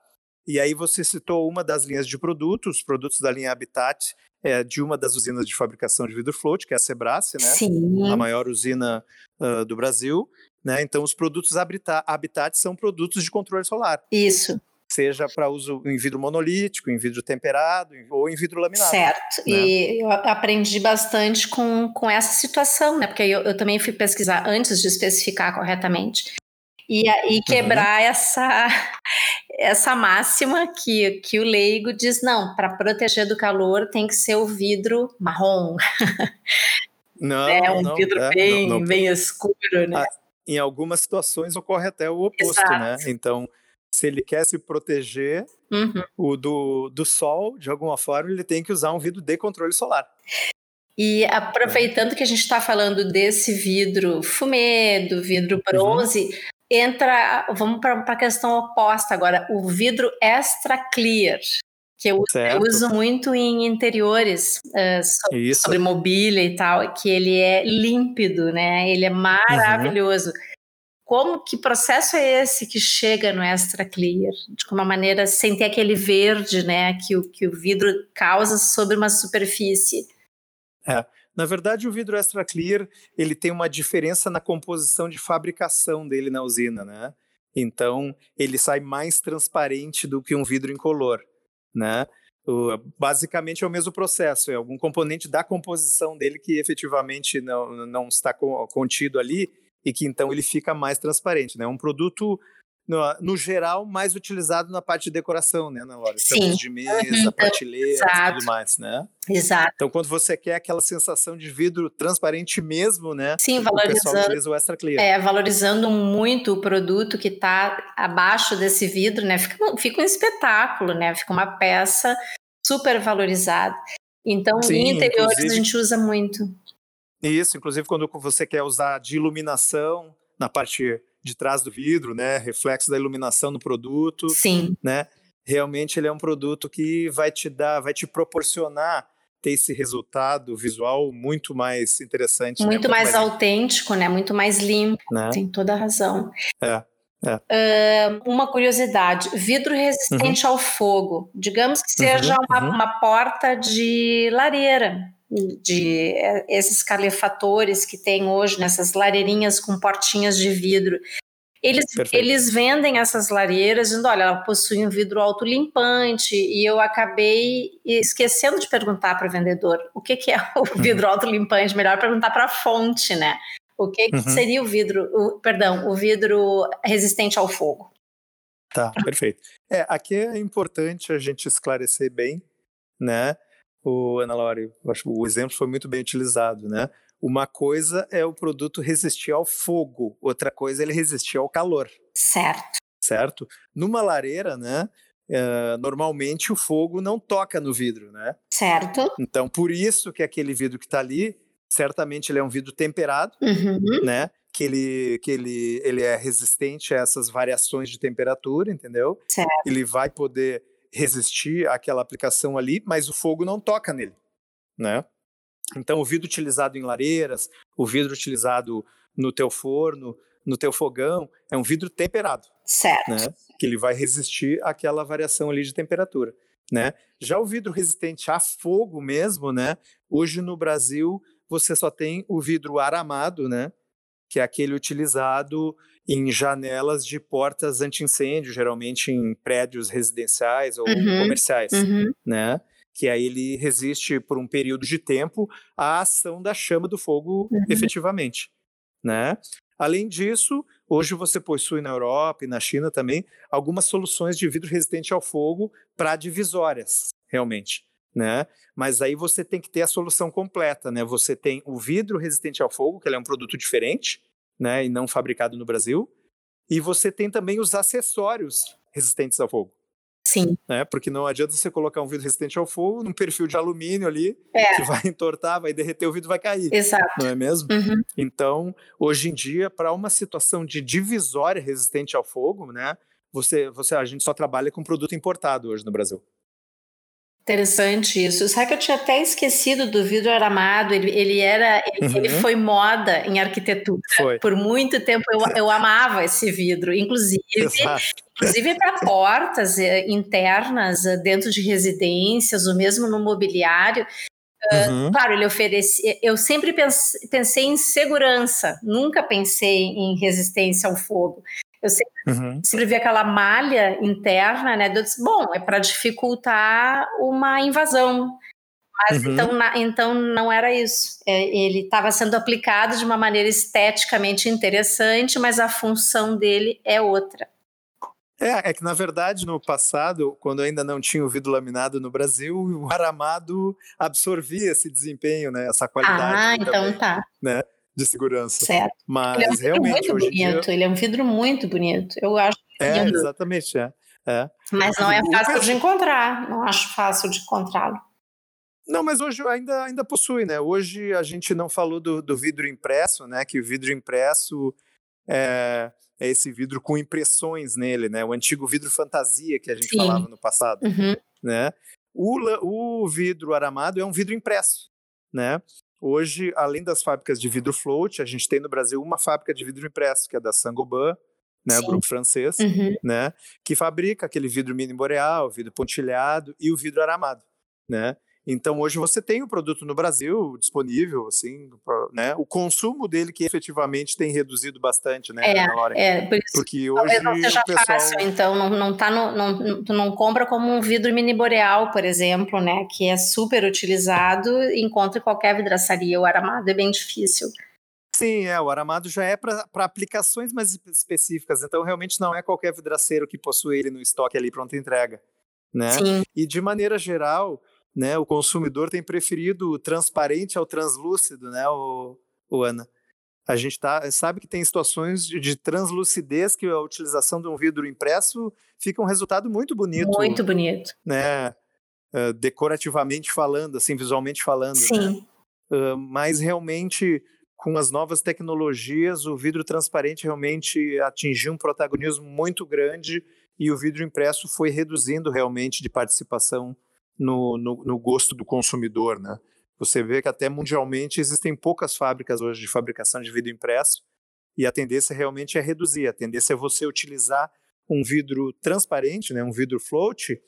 E aí você citou uma das linhas de produtos, os produtos da linha Habitat, é, de uma das usinas de fabricação de vidro float, que é a Sebrace, né? Sim. A maior usina uh, do Brasil. Né? Então, os produtos Habitat são produtos de controle solar. Isso. Seja para uso em vidro monolítico, em vidro temperado ou em vidro laminado. Certo. Né? E eu aprendi bastante com, com essa situação, né? Porque eu, eu também fui pesquisar antes de especificar corretamente e, e quebrar uhum. essa, essa máxima que, que o leigo diz: não, para proteger do calor tem que ser o vidro marrom. Não, é um não, vidro é, bem, não, não. bem escuro, né? Em algumas situações ocorre até o oposto, né? Exato. né? Então, se ele quer se proteger uhum. o do, do sol, de alguma forma, ele tem que usar um vidro de controle solar. E aproveitando que a gente está falando desse vidro fumê, do vidro uhum. bronze, uhum entra, vamos para a questão oposta agora, o vidro extra clear, que eu, eu uso muito em interiores, uh, sobre, sobre, mobília e tal, que ele é límpido, né? Ele é maravilhoso. Uhum. como que processo é esse que chega no extra clear de uma maneira sem ter aquele verde, né, que o que o vidro causa sobre uma superfície? É, na verdade o vidro extra clear ele tem uma diferença na composição de fabricação dele na usina, né? Então ele sai mais transparente do que um vidro incolor, né? basicamente é o mesmo processo, é algum componente da composição dele que efetivamente não, não está contido ali e que então ele fica mais transparente, né? Um produto no, no, geral, mais utilizado na parte de decoração, né, Ana Laura? Sim. de mesa, uhum. prateleiras e tudo mais, né? Exato. Então, quando você quer aquela sensação de vidro transparente mesmo, né? Sim, valorizando. O pessoal utiliza o Extra Clear. É, valorizando muito o produto que está abaixo desse vidro, né? Fica, fica um espetáculo, né? Fica uma peça super valorizada. Então, Sim, em interiores a gente usa muito. Isso, inclusive quando você quer usar de iluminação na parte de trás do vidro, né, reflexo da iluminação no produto, Sim. né? Realmente ele é um produto que vai te dar, vai te proporcionar ter esse resultado visual muito mais interessante, muito, né? muito mais, mais, autêntico, né? Muito mais limpo. Né? Tem toda a razão. É. É. Uh, uma curiosidade: vidro resistente uhum. ao fogo. Digamos que seja uhum, uma, uhum. uma porta de lareira de é, esses calefatores que tem hoje nessas lareirinhas com portinhas de vidro. Eles, eles vendem essas lareiras dizendo, olha, ela possui um vidro autolimpante e eu acabei esquecendo de perguntar para o vendedor o que, que é o uhum. vidro autolimpante, melhor perguntar para a fonte, né? O que, que uhum. seria o vidro, o, perdão, o vidro resistente ao fogo? Tá, perfeito. É, aqui é importante a gente esclarecer bem, né? O Ana Laura, acho que o exemplo foi muito bem utilizado, né? Uma coisa é o produto resistir ao fogo, outra coisa é ele resistir ao calor. Certo. Certo? Numa lareira, né? Uh, normalmente o fogo não toca no vidro, né? Certo. Então, por isso que aquele vidro que está ali, certamente ele é um vidro temperado, uhum. né? Que ele, que ele, ele é resistente a essas variações de temperatura, entendeu? Certo. Ele vai poder resistir àquela aplicação ali, mas o fogo não toca nele, né? Então, o vidro utilizado em lareiras, o vidro utilizado no teu forno, no teu fogão, é um vidro temperado. Certo. Né? Que ele vai resistir àquela variação ali de temperatura, né? Já o vidro resistente a fogo mesmo, né? Hoje no Brasil, você só tem o vidro aramado, né? Que é aquele utilizado em janelas de portas anti-incêndio, geralmente em prédios residenciais ou uhum, comerciais, uhum. né? Que aí ele resiste por um período de tempo à ação da chama do fogo uhum. efetivamente, né? Além disso, hoje você possui na Europa e na China também algumas soluções de vidro resistente ao fogo para divisórias, realmente, né? Mas aí você tem que ter a solução completa, né? Você tem o vidro resistente ao fogo, que é um produto diferente, né, e não fabricado no Brasil. E você tem também os acessórios resistentes ao fogo. Sim. Né? Porque não adianta você colocar um vidro resistente ao fogo num perfil de alumínio ali, é. que vai entortar, vai derreter, o vidro vai cair. Exato. Não é mesmo? Uhum. Então, hoje em dia, para uma situação de divisória resistente ao fogo, né, você, você, a gente só trabalha com produto importado hoje no Brasil. Interessante isso. Sabe que eu tinha até esquecido do vidro aramado. Ele, ele era, ele, uhum. ele, foi moda em arquitetura. Foi. Por muito tempo eu, eu amava esse vidro, inclusive, inclusive para portas eh, internas eh, dentro de residências, ou mesmo no mobiliário. Ah, uhum. Uh, claro, ele oferecia. Eu sempre pense, pensei em segurança, nunca pensei em resistência ao fogo. Eu sempre, uhum. sempre vi aquela malha interna, né? Eu disse, bom, é para dificultar uma invasão. Mas uhum. então, na, então não era isso. É, ele estava sendo aplicado de uma maneira esteticamente interessante, mas a função dele é outra. É, é que na verdade no passado, quando ainda não tinha o vidro laminado no Brasil, o aramado absorvia esse desempenho, né? Essa qualidade. Ah, então também, tá. Né? De segurança. Certo. Mas ele é um realmente muito bonito, dia... ele é um vidro muito bonito. Eu acho. É, lindo. exatamente, é. é. Mas não é fácil de encontrar, não acho fácil de encontrá-lo. Não, mas hoje ainda, ainda possui, né? Hoje a gente não falou do, do vidro impresso, né? Que o vidro impresso é, é, esse vidro com impressões nele, né? O antigo vidro fantasia que a gente Sim. falava no passado, uhum. né? O, o vidro aramado é um vidro impresso, né? Hoje, além das fábricas de vidro float, a gente tem no Brasil uma fábrica de vidro impresso, que é da Saint-Gobain, né, o grupo francês, uhum. né, que fabrica aquele vidro mini boreal, vidro pontilhado e o vidro aramado, né? Então hoje você tem o produto no Brasil disponível, assim, né? O consumo dele que efetivamente tem reduzido bastante, né? É, é por isso, porque hoje não seja o pessoal... fácil, então não, não tá no, não, tu não compra como um vidro mini boreal, por exemplo, né? Que é super utilizado, encontra em qualquer vidraçaria. O aramado é bem difícil. Sim, é, o aramado já é para aplicações mais específicas, então realmente não é qualquer vidraceiro que possui ele no estoque ali pronta entrega, né? Sim. E de maneira geral, né, o consumidor tem preferido o transparente ao translúcido, né, o, o Ana? A gente tá, sabe que tem situações de, de, translucidez que a utilização de um vidro impresso fica um resultado muito bonito. Muito bonito. Né, uh, decorativamente falando, assim, visualmente falando. Né? Sim. Né? Uh, mas realmente, com as novas tecnologias, o vidro transparente realmente atingiu um protagonismo muito grande e o vidro impresso foi reduzindo realmente de participação no, no, no, gosto do consumidor, né? Você vê que até mundialmente existem poucas fábricas hoje de fabricação de vidro impresso e a tendência realmente é reduzir. A tendência é você utilizar um vidro transparente, né, um vidro float,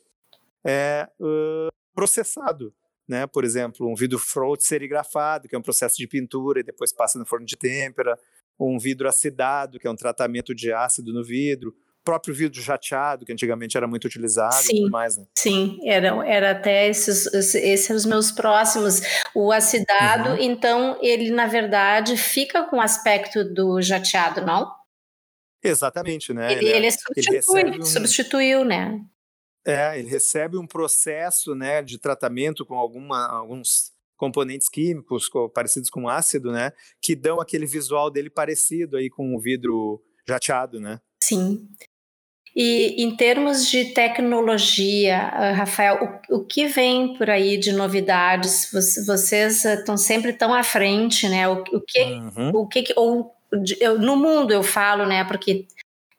é, uh, processado. Né? Por exemplo, um vidro float serigrafado, que é um processo de pintura e depois passa no forno de têmpera, um vidro acidado, que é um tratamento de ácido no vidro, próprio vidro jateado, que antigamente era muito utilizado sim, e tudo mais, né? Sim, era, era até esses, esses os meus próximos. O acidado, uhum. então, ele na verdade fica com o aspecto do jateado, não? Exatamente, né? Ele, ele, ele, substitui, ele um... substituiu, né? É, ele recebe um processo né, de tratamento com alguma, alguns componentes químicos parecidos com ácido, né? Que dão aquele visual dele parecido aí com o vidro jateado, né? Sim. E em termos de tecnologia, ah, Rafael, o, o que vem por aí de novidades? Vocês estão sempre tão à frente, né? O, o que, uhum. o que, ou eu, no mundo eu falo, né? Porque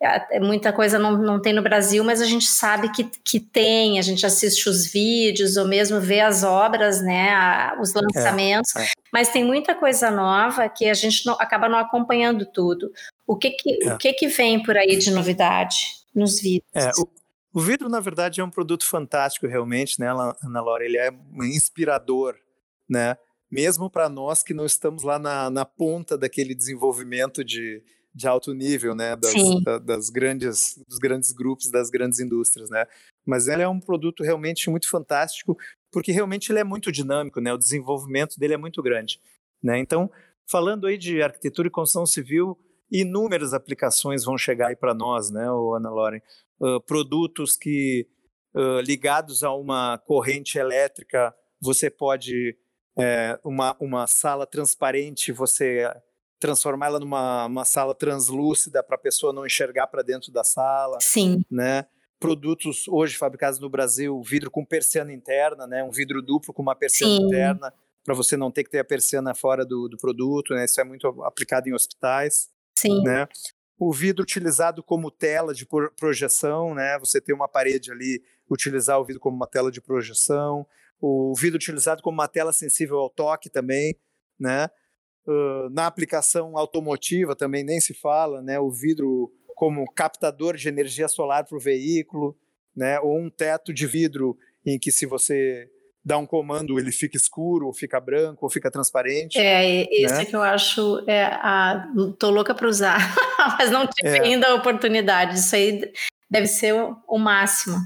é, é muita coisa não, não tem no Brasil, mas a gente sabe que, que tem, a gente assiste os vídeos ou mesmo vê as obras, né, os é, lançamentos, é, é. mas tem muita coisa nova que a gente não, acaba não acompanhando tudo. O que que, é. o que que vem por aí de novidade? Nos vidros. É, o, o, vidro, na verdade, é um produto fantástico, realmente, né, Ana Laura? Ele é inspirador, né? Mesmo para nós que não estamos lá na, na ponta daquele desenvolvimento de, de alto nível, né, das, da, das, grandes, dos grandes grupos, das grandes indústrias, né, mas ele é um produto realmente muito fantástico, porque realmente ele é muito dinâmico, né, o desenvolvimento dele é muito grande, né, então, falando aí de arquitetura e construção civil, inúmeras aplicações vão chegar aí para nós, né, Ana Loren? Uh, produtos que uh, ligados a uma corrente elétrica, você pode é, uma, uma sala transparente, você transformá-la numa uma sala translúcida para a pessoa não enxergar para dentro da sala. Sim. Né? Produtos hoje fabricados no Brasil, vidro com persiana interna, né? Um vidro duplo com uma persiana Sim. interna para você não ter que ter a persiana fora do, do produto, né? Isso é muito aplicado em hospitais. Sim. Né? O vidro utilizado como tela de projeção, né? Você tem uma parede ali, utilizar o vidro como uma tela de projeção. O vidro utilizado como uma tela sensível ao toque também, né? Uh, na aplicação automotiva também nem se fala, né? O vidro como captador de energia solar para o veículo, né? Ou um teto de vidro em que se você dá um comando, ele fica escuro, ou fica branco, ou fica transparente. É, esse né? que eu acho, é, a, tô louca para usar, mas não tive é. ainda a oportunidade. Isso aí deve ser o, o máximo.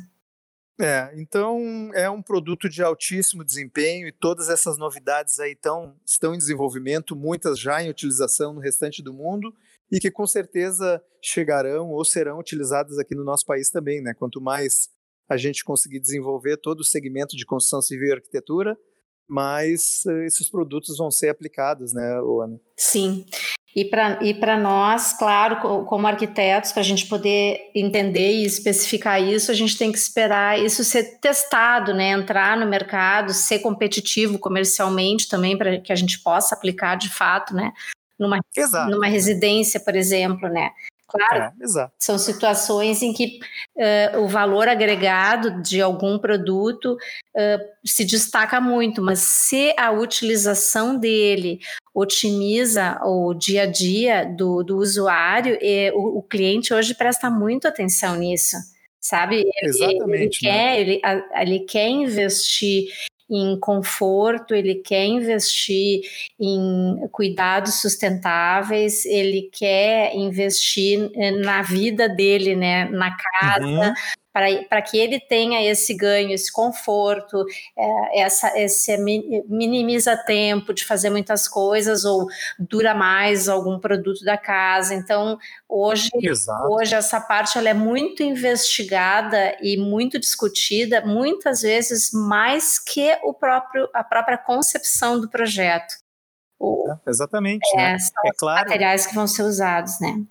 É, então é um produto de altíssimo desempenho e todas essas novidades aí tão, estão em desenvolvimento, muitas já em utilização no restante do mundo e que com certeza chegarão ou serão utilizadas aqui no nosso país também, né? Quanto mais a gente conseguir desenvolver todo o segmento de construção civil e arquitetura, mas uh, esses produtos vão ser aplicados, né, Ana? Sim. E para e nós, claro, como arquitetos, para a gente poder entender e especificar isso, a gente tem que esperar isso ser testado, né? Entrar no mercado, ser competitivo comercialmente também, para que a gente possa aplicar de fato, né? Numa, Exato. numa residência, por exemplo, né? Claro, é, são situações em que uh, o valor agregado de algum produto uh, se destaca muito, mas se a utilização dele otimiza o dia a dia do, do usuário, e o, o cliente hoje presta muito atenção nisso sabe? Ele, Exatamente. Ele, né? quer, ele, ele quer investir em conforto, ele quer investir em cuidados sustentáveis, ele quer investir eh, na vida dele, né, na casa, uhum para que ele tenha esse ganho, esse conforto, é, essa, esse minimiza tempo de fazer muitas coisas ou dura mais algum produto da casa. Então, hoje, hoje essa parte ela é muito investigada e muito discutida, muitas vezes mais que o próprio, a própria concepção do projeto. O, é, exatamente. É, né? São é os claro. materiais que vão ser usados, né?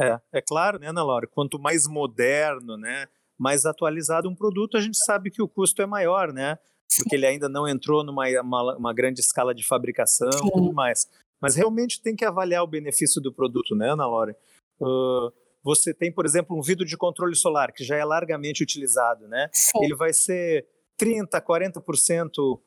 É, é claro, né, Ana Laura? Quanto mais moderno, né? Mais atualizado um produto, a gente sabe que o custo é maior, né? Porque ele ainda não entrou numa uma, uma grande escala de fabricação e tudo mais. Mas realmente tem que avaliar o benefício do produto, né, Ana Laura? Uh, você tem, por exemplo, um vidro de controle solar, que já é largamente utilizado, né? Sim. Ele vai ser 30%, 40%,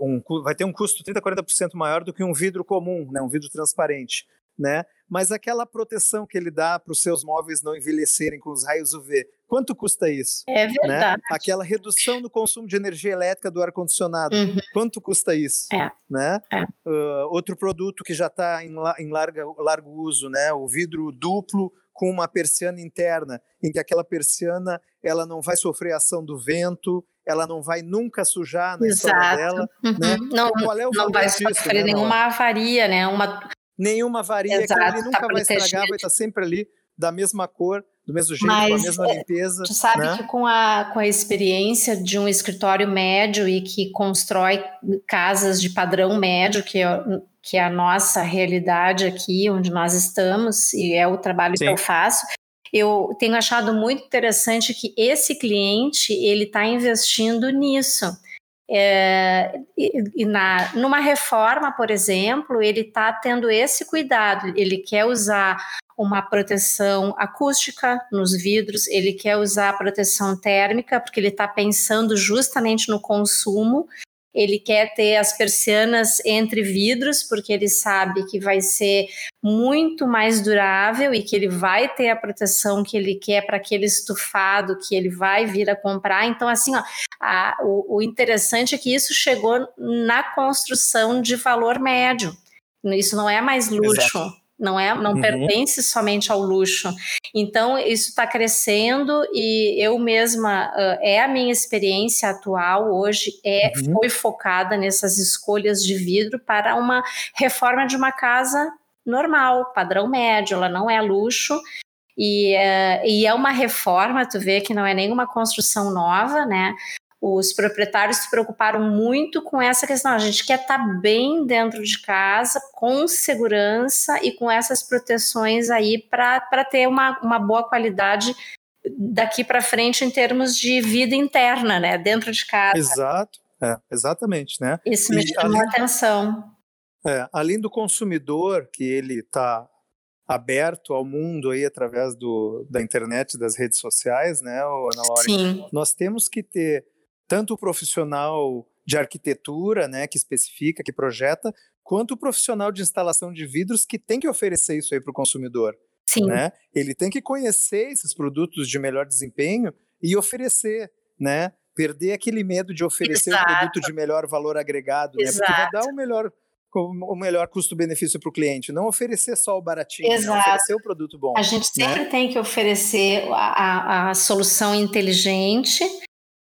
um, vai ter um custo 30%, 40% maior do que um vidro comum, né? um vidro transparente né? Mas aquela proteção que ele dá para os seus móveis não envelhecerem com os raios UV, quanto custa isso? É né? verdade. Né? Aquela redução no consumo de energia elétrica do ar-condicionado, uhum. quanto custa isso? É. Né? É. Uh, outro produto que já está em, em larga, largo uso, né? o vidro duplo com uma persiana interna, em que aquela persiana ela não vai sofrer a ação do vento, ela não vai nunca sujar na Exato. história dela. Uhum. Né? Não, é não vai sofrer né, nenhuma avaria, né? Uma, nenhuma avaria, Exato, ele nunca tá vai estragar, vai estar sempre ali da mesma cor, do mesmo jeito, Mas, com a mesma limpeza. Tu sabe né? que com a, com a experiência de um escritório médio e que constrói casas de padrão médio, que é, que é a nossa realidade aqui, onde nós estamos, e é o trabalho Sim. que eu faço, eu tenho achado muito interessante que esse cliente ele está investindo nisso. É, e, e na, numa reforma, por exemplo, ele está tendo esse cuidado, ele quer usar uma proteção acústica nos vidros, ele quer usar proteção térmica, porque ele está pensando justamente no consumo ele quer ter as persianas entre vidros, porque ele sabe que vai ser muito mais durável e que ele vai ter a proteção que ele quer para aquele estufado que ele vai vir a comprar. Então, assim, ó, a, o, o interessante é que isso chegou na construção de valor médio. Isso não é mais luxo. Exato não é, não uhum. pertence somente ao luxo. Então isso está crescendo e eu mesma uh, é a minha experiência atual hoje é uhum. foi focada nessas escolhas de vidro para uma reforma de uma casa normal, padrão médio. Ela não é luxo. E, uh, e é uma reforma, tu vê que não é nenhuma construção nova, né? Os proprietários se preocuparam muito com essa questão. A gente quer estar tá bem dentro de casa, com segurança e com essas proteções aí para ter uma, uma boa qualidade daqui para frente em termos de vida interna, né, dentro de casa. Exato, é, exatamente, né? Isso me chamou a atenção. É, além do consumidor que ele está aberto ao mundo aí através do, da internet, das redes sociais, né, Ana Laura? Sim. Nós temos que ter tanto o profissional de arquitetura, né, que especifica, que projeta, quanto o profissional de instalação de vidros que tem que oferecer isso aí para o consumidor. Sim. Né? Ele tem que conhecer esses produtos de melhor desempenho e oferecer, né? Perder aquele medo de oferecer Exato. um produto de melhor valor agregado, né? Porque vai dar o melhor o melhor custo-benefício para o cliente, não oferecer só o baratinho, né? oferecer o produto bom. A gente né? sempre né? tem que oferecer a, a, solução inteligente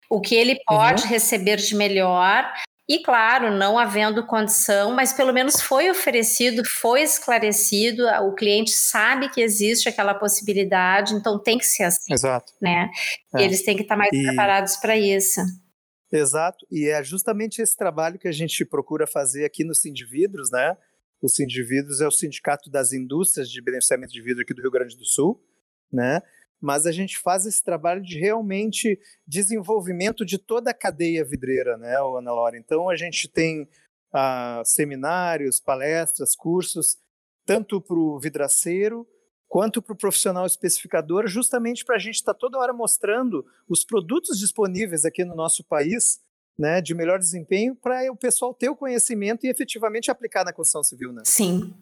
o que ele pode uhum. receber de melhor. E claro, não havendo condição, mas pelo menos foi oferecido, foi esclarecido, o cliente sabe que existe aquela possibilidade, então tem que ser assim. Exato. Né? É. E eles têm que estar mais e... preparados para isso. Exato, e é justamente esse trabalho que a gente procura fazer aqui no Sindividros, né? O Sindividros é o Sindicato das Indústrias de Beneficiamento de Vidro aqui do Rio Grande do Sul, né? Mas a gente faz esse trabalho de realmente desenvolvimento de toda a cadeia vidreira, né, Ana Laura? Então a gente tem ah, seminários, palestras, cursos, tanto para o vidraceiro quanto para o profissional especificador, justamente para a gente estar tá toda hora mostrando os produtos disponíveis aqui no nosso país né, de melhor desempenho para o pessoal ter o conhecimento e efetivamente aplicar na construção civil, né? Sim.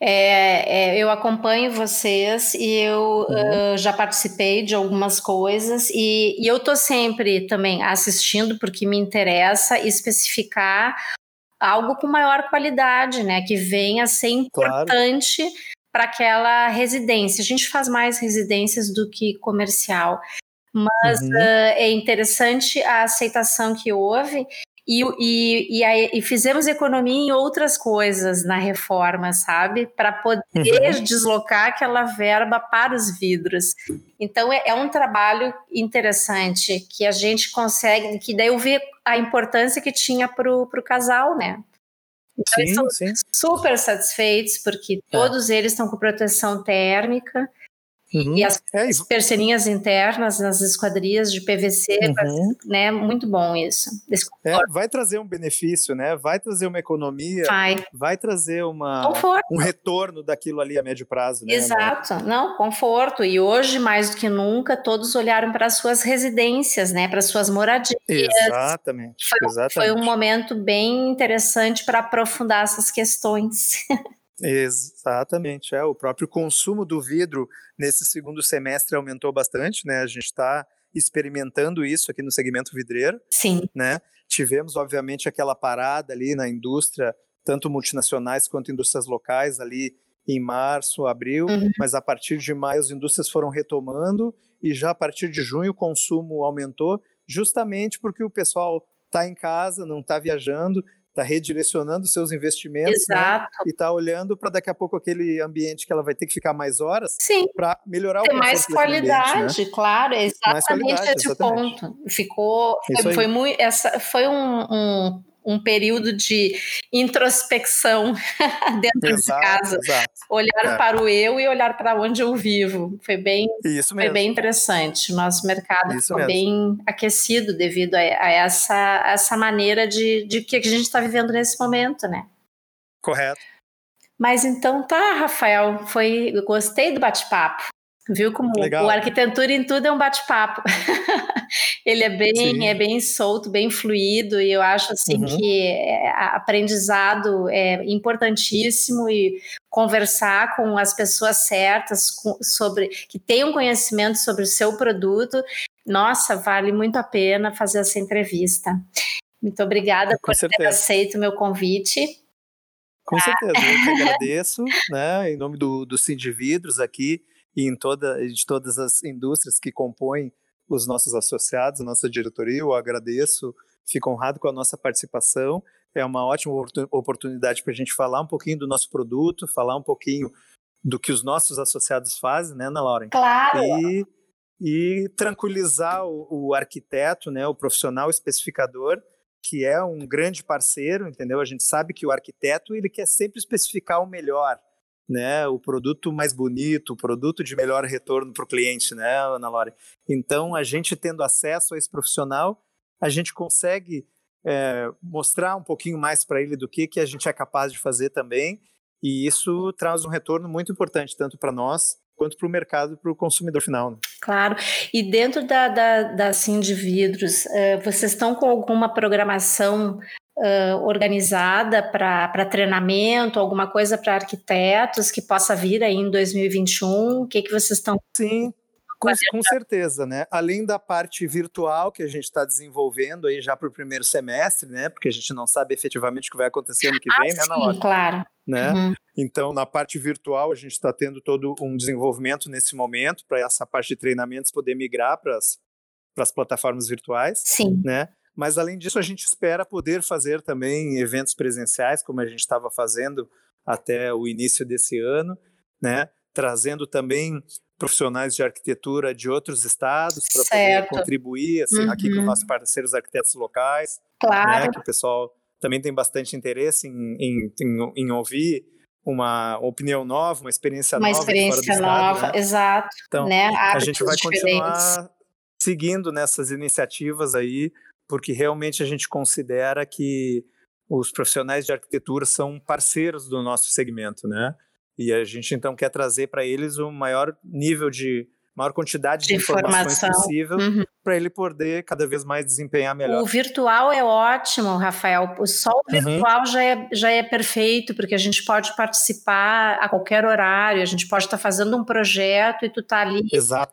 É, é, eu acompanho vocês e eu uhum. uh, já participei de algumas coisas e, e eu estou sempre também assistindo porque me interessa especificar algo com maior qualidade, né? Que venha a ser importante claro. para aquela residência. A gente faz mais residências do que comercial, mas uhum. uh, é interessante a aceitação que houve e, e, e, e, fizemos economia em outras coisas na reforma, sabe? Para poder uhum. deslocar aquela verba para os vidros. Então é, é, um trabalho interessante que a gente consegue, que daí eu vi a importância que tinha para o casal, né? Então, sim, eles são sim. super satisfeitos porque é. todos eles estão com proteção térmica. Uhum. E as é persianinhas internas nas esquadrias de PVC, uhum. né? Muito bom isso. É, vai trazer um benefício, né? Vai trazer uma economia, vai, vai trazer uma, um retorno daquilo ali a médio prazo. Né, Exato, não, conforto. E hoje, mais do que nunca, todos olharam para as suas residências, né? Para as suas moradias. Exatamente. Foi, exatamente. foi um momento bem interessante para aprofundar essas questões. Exatamente, é o próprio consumo do vidro nesse segundo semestre aumentou bastante, né? A gente está experimentando isso aqui no segmento vidreiro. Sim. Né? Tivemos, obviamente, aquela parada ali na indústria, tanto multinacionais quanto indústrias locais ali em março, abril, uhum. mas a partir de maio as indústrias foram retomando e já a partir de junho o consumo aumentou, justamente porque o pessoal está em casa, não está viajando, está redirecionando seus investimentos né? e está olhando para daqui a pouco aquele ambiente que ela vai ter que ficar mais horas para melhorar Ter o mais qualidade, ambiente, né? claro, exatamente esse o ponto. Ficou, foi, foi, muito, essa foi um, um um período de introspecção dentro exato, de casa. Exato. Olhar é. para o eu e olhar para onde eu vivo. Foi bem, foi bem interessante. Nosso mercado Isso ficou mesmo. bem aquecido devido a, a essa, a essa maneira de, de que a gente está vivendo nesse momento, né? Correto. Mas então tá, Rafael, foi, gostei do bate-papo. Viu como Legal. o arquitetura em tudo é um bate-papo. Ele é bem, é bem solto, bem fluido, e eu acho assim uhum. que é, aprendizado é importantíssimo e conversar com as pessoas certas com, sobre que tenham conhecimento sobre o seu produto. Nossa, vale muito a pena fazer essa entrevista. Muito obrigada com por certeza. ter aceito o meu convite. Com certeza, eu que agradeço, né, em nome do, do Cindy Vidros aqui e em toda, de todas as indústrias que compõem os nossos associados, a nossa diretoria. Eu agradeço, fico honrado com a nossa participação. É uma ótima oportunidade para a gente falar um pouquinho do nosso produto, falar um pouquinho do que os nossos associados fazem, né, Ana Laura? Claro! E, e tranquilizar o, o arquiteto, né, o profissional especificador, que é um grande parceiro, entendeu? A gente sabe que o arquiteto ele quer sempre especificar o melhor, né, o produto mais bonito, o produto de melhor retorno para o cliente, né, Ana Laura? Então, a gente tendo acesso a esse profissional, a gente consegue é, mostrar um pouquinho mais para ele do que, que a gente é capaz de fazer também, e isso traz um retorno muito importante, tanto para nós quanto para o mercado, para o consumidor final. Né? Claro. E dentro da, da, da Sim de Vidros, uh, vocês estão com alguma programação uh, organizada para treinamento, alguma coisa para arquitetos que possa vir aí em 2021? O que, que vocês estão. Sim, com, com, certeza, né? Além da parte virtual que a gente está desenvolvendo aí já para o primeiro semestre, né? Porque a gente não sabe efetivamente o que vai acontecer ano que vem, ah, né, na hora. Claro. Né? Uhum. Então, na parte virtual, a gente está tendo todo um desenvolvimento nesse momento para essa parte de treinamentos poder migrar para as plataformas virtuais. Sim. Né? Mas, além disso, a gente espera poder fazer também eventos presenciais, como a gente estava fazendo até o início desse ano, né? trazendo também profissionais de arquitetura de outros estados para poder contribuir assim, uhum. aqui com os nossos parceiros arquitetos locais. Né, claro. Né? Que o pessoal também tem bastante interesse em, em, em, em ouvir uma opinião nova, uma experiência uma nova. Uma experiência nova, estado, né? exato. Então, né? a gente vai continuar seguindo nessas iniciativas aí porque realmente a gente considera que os profissionais de arquitetura são parceiros do nosso segmento, né? E a gente então quer trazer para eles o maior nível de maior quantidade de, de informações possível uhum. Para ele poder cada vez mais desempenhar melhor. O virtual é ótimo, Rafael. Só o uhum. virtual uhum. já, é, já é perfeito, porque a gente pode participar a qualquer horário, a gente pode estar tá fazendo um projeto e tu tá ali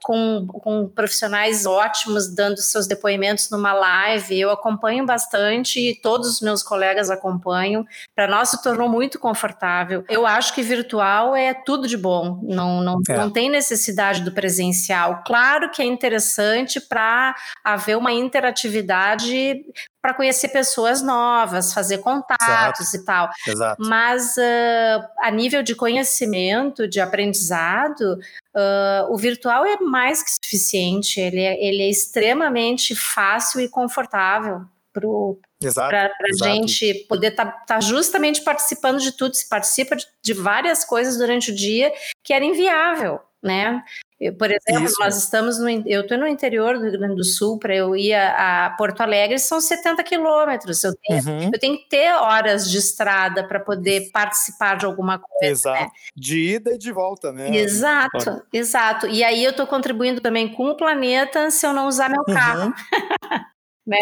com, com profissionais ótimos dando seus depoimentos numa live. Eu acompanho bastante e todos os meus colegas acompanham. Para nós se tornou muito confortável. Eu acho que virtual é tudo de bom, não, não, é. não tem necessidade do presencial. Claro que é interessante para haver uma interatividade para conhecer pessoas novas, fazer contatos Exato. e tal. Exato. Mas uh, a nível de conhecimento, de aprendizado, uh, o virtual é mais que suficiente. Ele é, ele é extremamente fácil e confortável para a gente poder estar tá, tá justamente participando de tudo. Se participa de, de várias coisas durante o dia que era inviável, né? Eu, por exemplo, Isso. nós estamos no, eu estou no interior do Rio Grande do Sul, para eu ir a, a, Porto Alegre são 70 quilômetros. Eu, tenho, uhum. eu tenho que ter horas de estrada para poder participar de alguma coisa. Né? Exato. Né? De ida e de volta, né? Exato, exato. E aí eu estou contribuindo também com o planeta se eu não usar meu uhum. carro. Uhum. né?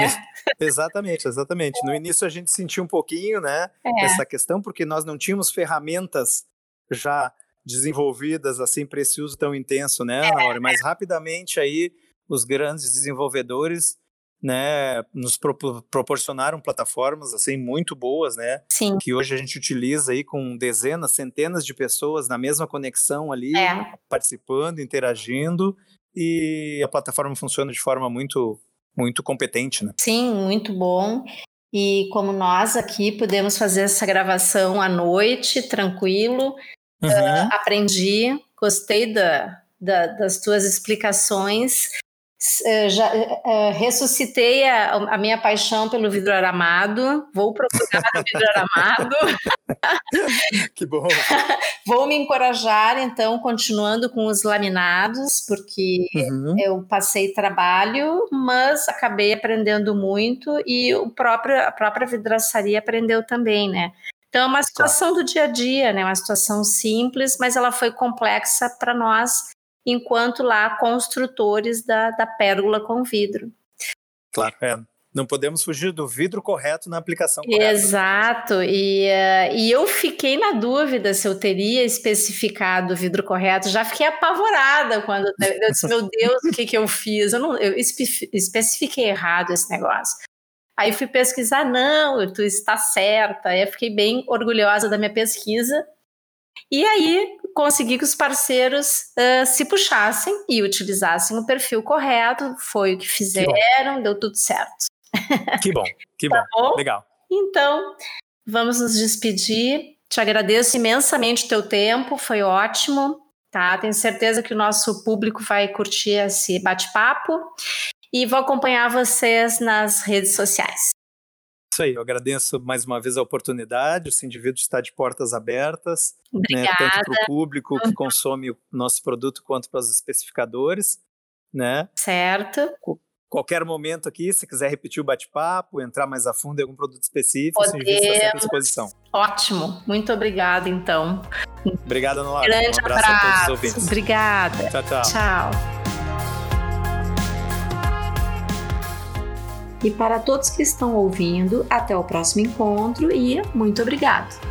exatamente, exatamente. No início a gente sentiu um pouquinho, né, é. essa questão, porque nós não tínhamos ferramentas já desenvolvidas assim para esse uso tão intenso, né, é. Laura? Mas rapidamente aí os grandes desenvolvedores né, nos pro proporcionaram plataformas assim muito boas, né? Sim. Que hoje a gente utiliza aí com dezenas, centenas de pessoas na mesma conexão ali, é. participando, interagindo, e a plataforma funciona de forma muito muito competente, né? Sim, muito bom. E como nós aqui podemos fazer essa gravação à noite, tranquilo, Uhum. Uh, aprendi, gostei da, da, das tuas explicações. Uh, já uh, ressuscitei a, a, minha paixão pelo vidro aramado. Vou procurar o vidro aramado. que bom. Vou me encorajar, então, continuando com os laminados, porque uhum. eu passei trabalho, mas acabei aprendendo muito e o próprio, a própria vidraçaria aprendeu também, né? Então, é uma situação do dia a dia, né? Uma situação simples, mas ela foi complexa para nós, enquanto lá construtores da, da pérgola com vidro. Claro, é. Não podemos fugir do vidro correto na aplicação correta. Exato, e, uh, e eu fiquei na dúvida se eu teria especificado o vidro correto. Já fiquei apavorada quando eu disse: Meu Deus, o que, que eu fiz? Eu, não, eu especifiquei errado esse negócio. Aí fui pesquisar, não, tu está certa. Aí eu fiquei bem orgulhosa da minha pesquisa. E aí consegui que os parceiros uh, se puxassem e utilizassem o perfil correto. Foi o que fizeram, que deu tudo certo. Que bom, que tá bom. bom. Legal. Então, vamos nos despedir. Te agradeço imensamente o teu tempo, foi ótimo. Tá? Tenho certeza que o nosso público vai curtir esse bate-papo e vou acompanhar vocês nas redes sociais. Isso aí, eu agradeço mais uma vez a oportunidade, o indivíduo está de portas abertas, né, tanto para o público que uhum. consome o nosso produto quanto para os especificadores, né? Certo. Qualquer momento aqui, se quiser repetir o bate-papo, entrar mais a fundo em algum produto específico, Podemos. o está sempre à disposição. Ótimo, muito obrigada então. Obrigada, Noara. Grande um abraço, abraço a todos os ouvintes. Obrigada. Tchau, tchau. Tchau. E para todos que estão ouvindo, até o próximo encontro e muito obrigado!